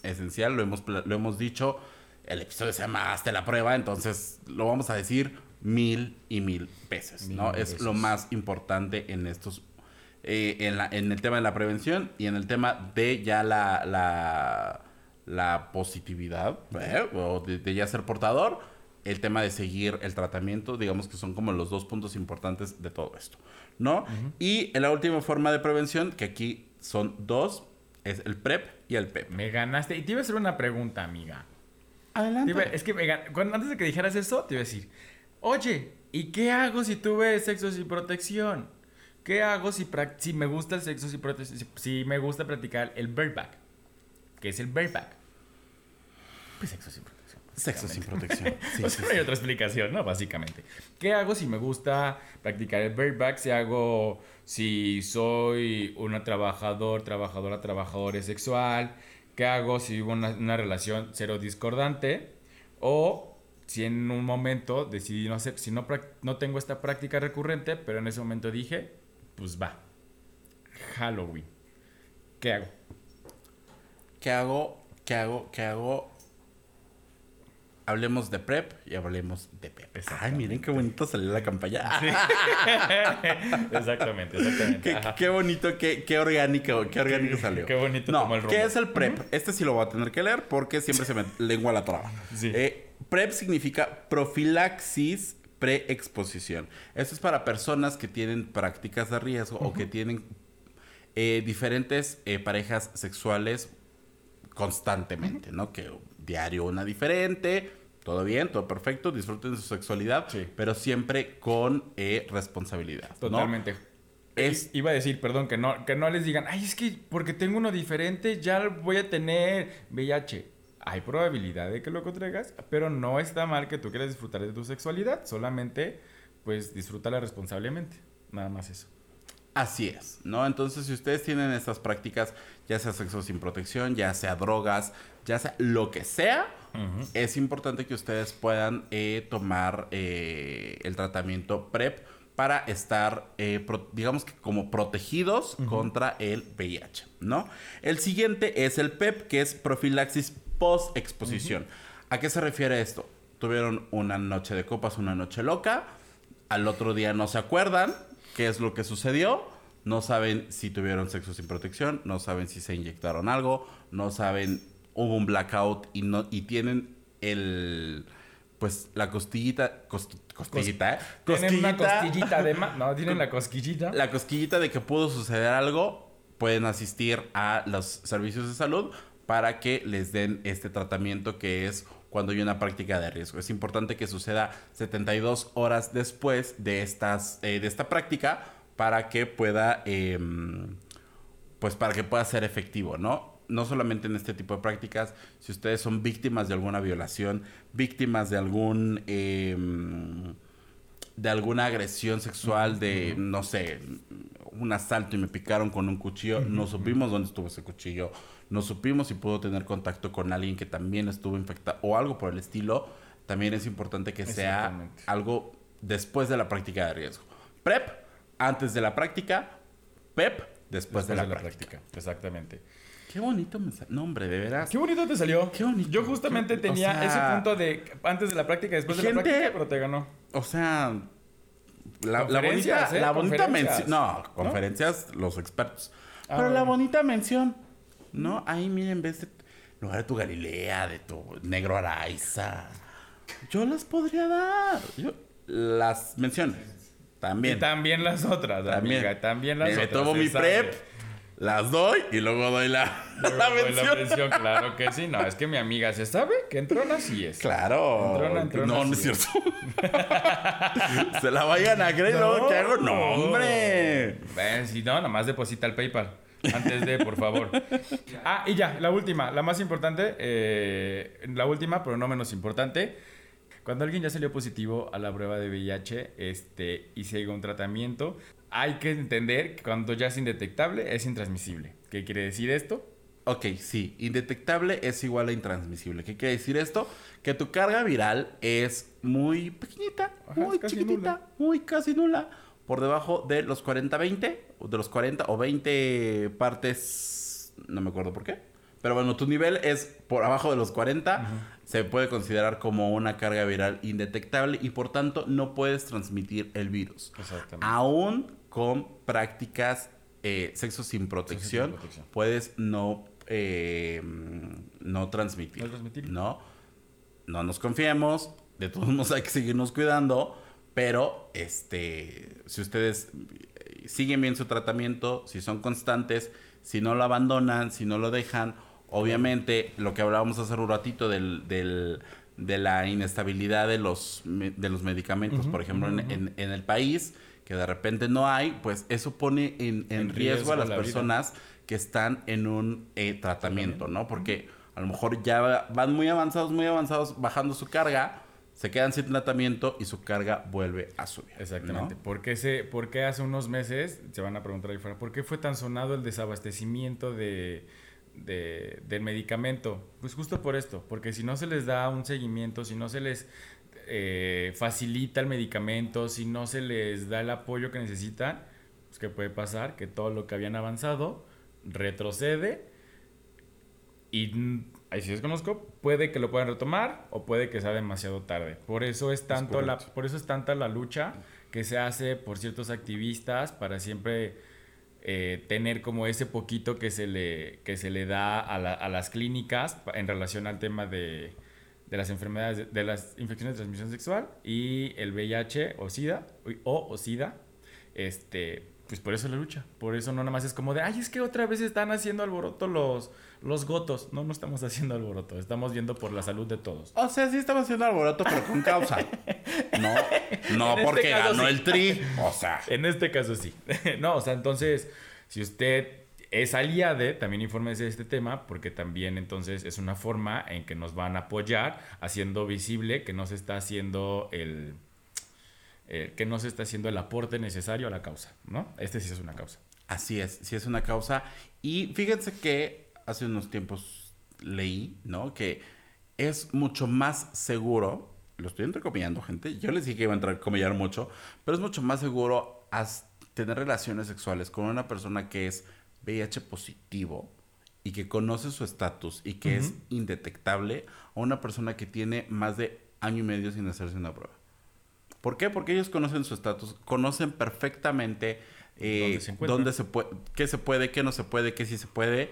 esencial, lo hemos, lo hemos dicho, el episodio se llama Hazte la prueba, entonces lo vamos a decir mil y mil veces, Mil ¿no? Es lo más importante en estos, eh, en, la- en el tema de la prevención y en el tema de ya la, la, la positividad, ¿eh? o de, de ya ser portador, el tema de seguir el tratamiento, digamos que son como los dos puntos importantes de todo esto, ¿no? Y en la última forma de prevención, que aquí son dos, es el PrEP y el PEP. Me ganaste. Y te iba a hacer una pregunta, amiga. Te Adelante. iba- es que me gan- cuando, antes de que dijeras eso, te iba a decir, oye, ¿y qué hago si tuve sexo sin protección? ¿Qué hago si, prac- si me gusta el sexo sin protección? Si, si me gusta practicar el bareback. ¿Qué es el bareback? Pues sexo sin protección. Sexo sin protección. Sí, o sí, sea, no hay otra explicación, ¿no? Básicamente. ¿Qué hago si me gusta practicar el bareback? Si hago, si soy una trabajador, trabajadora, trabajador sexual. ¿Qué hago si vivo una, una relación cero discordante? O si en un momento decidí no hacer, si no, no tengo esta práctica recurrente, pero en ese momento dije, pues va. Halloween. ¿Qué hago? ¿Qué hago? ¿Qué hago? ¿Qué hago? Hablemos de PrEP y hablemos de PEP. Ay, miren qué bonito salió la campaña. exactamente, exactamente. Qué, bonito, qué, qué orgánico, qué orgánico salió. qué bonito No, tomó el rumbo. ¿qué es el PrEP? Este sí lo voy a tener que leer porque siempre se me lengua la traba. Sí. Eh, PrEP significa profilaxis preexposición. Esto es para personas que tienen prácticas de riesgo o que tienen eh, diferentes eh, parejas sexuales constantemente, ¿no? Que diario una diferente, todo bien, todo perfecto, disfruten su sexualidad, Sí. pero siempre con eh, responsabilidad. ¿no? Totalmente. Es- Iba a decir, perdón, que no, que no les digan, ay, es que porque tengo uno diferente ya voy a tener VIH. Hay probabilidad de que lo contraigas, pero no está mal que tú quieras disfrutar de tu sexualidad. Solamente, pues, disfrútala responsablemente. Nada más eso. Así es, ¿no? Entonces, si ustedes tienen estas prácticas, ya sea sexo sin protección, ya sea drogas, ya sea lo que sea, es importante que ustedes puedan eh, tomar eh, el tratamiento PrEP para estar, eh, pro- digamos que como protegidos contra el VIH, ¿no? El siguiente es el PEP, que es profilaxis post-exposición. ¿A qué se refiere esto? Tuvieron una noche de copas, una noche loca, al otro día no se acuerdan qué es lo que sucedió, no saben si tuvieron sexo sin protección, no saben si se inyectaron algo, no saben, hubo un blackout y, no, y tienen el, pues la costillita, cost- costillita, ¿eh? Tienen una cosquillita de. No, tienen la cosquillita. La cosquillita de que pudo suceder algo, pueden asistir a los servicios de salud para que les den este tratamiento que es cuando hay una práctica de riesgo. Es importante que suceda 72 horas después de, estas, eh, de esta práctica para que pueda, em, pues para que pueda ser efectivo, ¿no? No solamente en este tipo de prácticas, si ustedes son víctimas de alguna violación, víctimas de algún... em, de alguna agresión sexual, de, no sé, un asalto y me picaron con un cuchillo, no supimos dónde estuvo ese cuchillo, no supimos si pudo tener contacto con alguien que también estuvo infectado o algo por el estilo, también es importante que sea algo después de la práctica de riesgo. PrEP, antes de la práctica, PEP, después, de, la, práctica. Exactamente. Qué bonito mensaje. No, hombre, de veras. Qué bonito te salió. Qué bonito. Yo justamente Qué- o tenía sea, ese punto de antes de la práctica, después de la práctica, pero te ganó. O sea, la, bonita, ¿eh? la bonita mención. No, conferencias, los expertos. Ah, Pero la bonita mención, ¿no? Ahí, miren, en vez de. Lugar de tu Galilea, de tu Negro Araiza. Yo las podría dar. Yo, las menciones. También. Y también las otras, También. amiga. También las Me otras. tomo se mi sabe. prep, las doy y luego doy la, Luego la doy mención. La mención, claro que sí. No, es que mi amiga se sabe que entrona así es. Claro. Entrona, entrona, no, no es cierto. Se la vayan a creer, ¿no? ¿Qué hago? No, hombre. Ven, si no, nomás deposita el PayPal. Antes de, por favor. Ah, y ya, la última, la más importante, eh, la última, pero no menos importante. Cuando alguien ya salió positivo a la prueba de VIH este, y a un tratamiento, hay que entender que cuando ya es indetectable es intransmisible. ¿Qué quiere decir esto? Ok, sí, indetectable es igual a intransmisible. ¿Qué quiere decir esto? Que tu carga viral es muy pequeñita, Ajá, muy chiquitita, nula. muy casi nula, por debajo de los 40-20, o de los 40 o 20 partes, no me acuerdo por qué. Pero bueno, tu nivel es por abajo de los 40, se puede considerar como una carga viral indetectable y por tanto no puedes transmitir el virus. Exactamente. Aún con prácticas eh, sexo sin protección, protección. puedes no, eh, no transmitir. No transmitir. No, no nos confiemos. De todos modos hay que seguirnos cuidando. Pero este, si ustedes eh, siguen bien su tratamiento, si son constantes, si no lo abandonan, si no lo dejan, obviamente lo que hablábamos hace un ratito del, del- de la inestabilidad de los, de los medicamentos, por ejemplo, en, en- en el país, que de repente no hay, pues eso pone en, en riesgo, riesgo a las la vida. personas que están en un eh, tratamiento, ¿no? Porque a lo mejor ya van muy avanzados, muy avanzados, bajando su carga, se quedan sin tratamiento y su carga vuelve a subir. Exactamente. ¿Por, qué se, ¿Por qué hace unos meses, se van a preguntar ahí fuera, ¿por qué fue tan sonado el desabastecimiento de, de- del medicamento? Pues justo por esto, porque si no se les da un seguimiento, si no se les eh, facilita el medicamento, si no se les da el apoyo que necesitan, pues ¿qué puede pasar? Que todo lo que habían avanzado retrocede y ahí sí desconozco, puede que lo puedan retomar o puede que sea demasiado tarde. Por eso es tanto la, por eso es tanta la lucha que se hace por ciertos activistas para siempre eh, tener como ese poquito que se le, que se le da a, la- a las clínicas en relación al tema de, de las enfermedades, de, de las infecciones de transmisión sexual y el VIH o SIDA, o, o SIDA, este, pues por eso la lucha. Por eso no nada más es como de, ay, es que otra vez están haciendo alboroto los, los gotos. No, no estamos haciendo alboroto. Estamos viendo por la salud de todos. O sea, sí estamos haciendo alboroto, pero con causa. No, no En este porque ganó sí. el tri. O sea, En este caso sí. no, o sea, entonces, si usted es aliade, también infórmese de este tema, porque también entonces es una forma en que nos van a apoyar, haciendo visible que no se está haciendo el. Eh, que no se está haciendo el aporte necesario a la causa, ¿no? Este sí es una causa. Así es, sí es una causa. Y fíjense que hace unos tiempos leí, ¿no? Que es mucho más seguro lo estoy entrecomillando, gente. Yo les dije que iba a entrecomillar mucho, pero es mucho más seguro tener relaciones sexuales con una persona que es VIH positivo y que conoce su estatus y que es indetectable a una persona que tiene más de año y medio sin hacerse una prueba. ¿Por qué? Porque ellos conocen su estatus, conocen perfectamente eh, dónde se, puede, qué se puede, qué no se puede, qué sí se puede.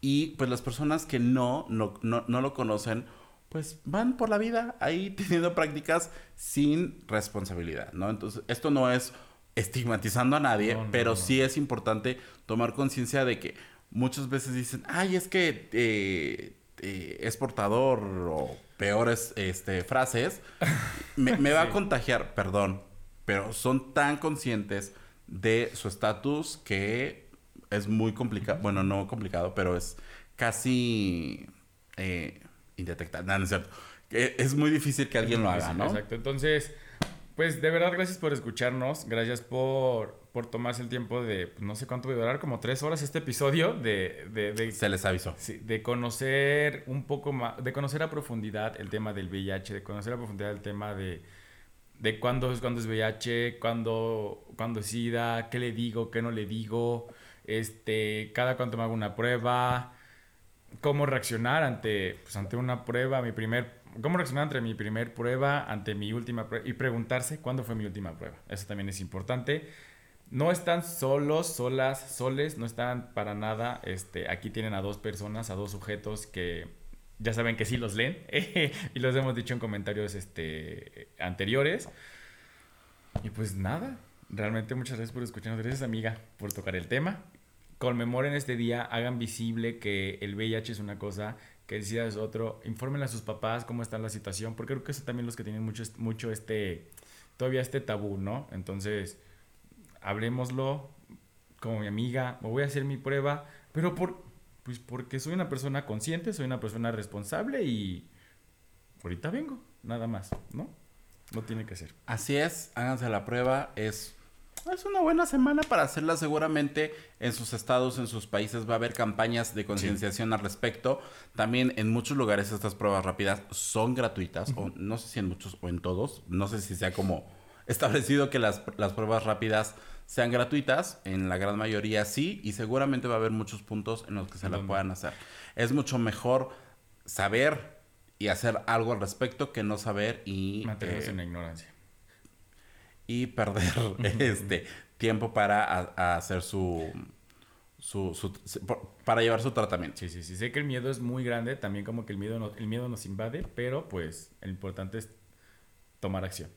Y pues las personas que no, no, no, lo conocen, pues van por la vida ahí teniendo prácticas sin responsabilidad, ¿no? Entonces, esto no es estigmatizando a nadie, pero sí es importante tomar conciencia de que muchas veces dicen, ay, es que eh, eh, es portador o peores este, frases, me, va a contagiar, perdón, pero son tan conscientes de su estatus que es muy complicado, bueno, no complicado, pero es casi eh, indetectable, no, no es cierto. Es muy difícil que alguien lo haga, ¿no? Exacto, entonces, pues de verdad gracias por escucharnos, gracias por por tomarse el tiempo de, pues, no sé cuánto va a durar, como tres horas este episodio de... de, Se les avisó. Sí, de conocer un poco más, de conocer a profundidad el tema del VIH, de conocer a profundidad el tema de, de cuándo, es, cuándo es VIH, cuándo, cuándo es SIDA, qué le digo, qué no le digo, este, cada cuánto me hago una prueba, cómo reaccionar ante, pues, ante una prueba, mi primer cómo reaccionar ante mi primer prueba, ante mi última prueba y preguntarse cuándo fue mi última prueba. Eso también es importante no están solos, solas, soles, no están para nada. Este, aquí tienen a dos personas, a dos sujetos que ya saben que sí los leen y los hemos dicho en comentarios este, anteriores. Y pues nada, realmente muchas gracias por escucharnos. Gracias amiga por tocar el tema. Conmemoren este día, hagan visible que el VIH es una cosa, que el SIDA es otro. Informen a sus papás cómo está la situación, porque creo que son también los que tienen mucho, mucho este, todavía este tabú, ¿no? Entonces hablemoslo como mi amiga, me voy a hacer mi prueba, pero por, pues porque soy una persona consciente, soy una persona responsable y ahorita vengo, nada más, ¿no? No tiene que ser. Así es, háganse la prueba, es, es una buena semana para hacerla seguramente en sus estados, en sus países va a haber campañas de concienciación al respecto. También en muchos lugares estas pruebas rápidas son gratuitas, o no sé si en muchos o en todos, no sé si sea como establecido que las, las pruebas rápidas sean gratuitas, en la gran mayoría sí, y seguramente va a haber muchos puntos en los que se la puedan hacer. Es mucho mejor saber y hacer algo al respecto que no saber y... Mantenerse eh, en la ignorancia. Y perder este tiempo para hacer su, su, para llevar su tratamiento. Sí, sí, sí. Sé que el miedo es muy grande, también como que el miedo, el miedo nos invade, pero pues el importante es tomar acción.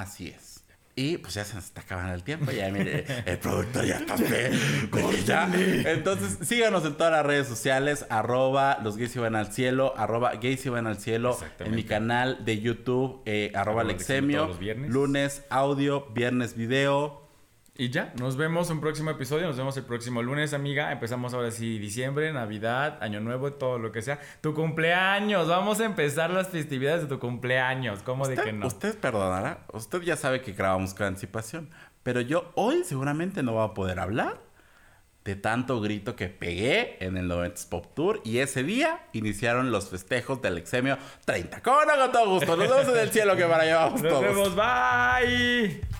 Así es. Y pues ya se nos está acabando el tiempo. Ya mire, el productor ya está ya. Entonces, síganos en todas las redes sociales. Arroba los gays iban al cielo. Arroba gays iban al cielo. En mi canal de YouTube. Eh, arroba, Lexemio. Lunes audio. Viernes video. Y ya, nos vemos en un próximo episodio, nos vemos el próximo lunes, amiga. Empezamos ahora sí diciembre, Navidad, Año Nuevo, todo lo que sea. Tu cumpleaños, vamos a empezar las festividades de tu cumpleaños. ¿Cómo de que no? Usted perdonará, usted ya sabe que grabamos con anticipación, pero yo hoy seguramente no voy a poder hablar de tanto grito que pegué en el 90 Pop Tour y ese día iniciaron los festejos del Exemio 30. ¿Cómo no? Con todo gusto. Nos vemos en el cielo que para allá vamos todos. Nos vemos, bye.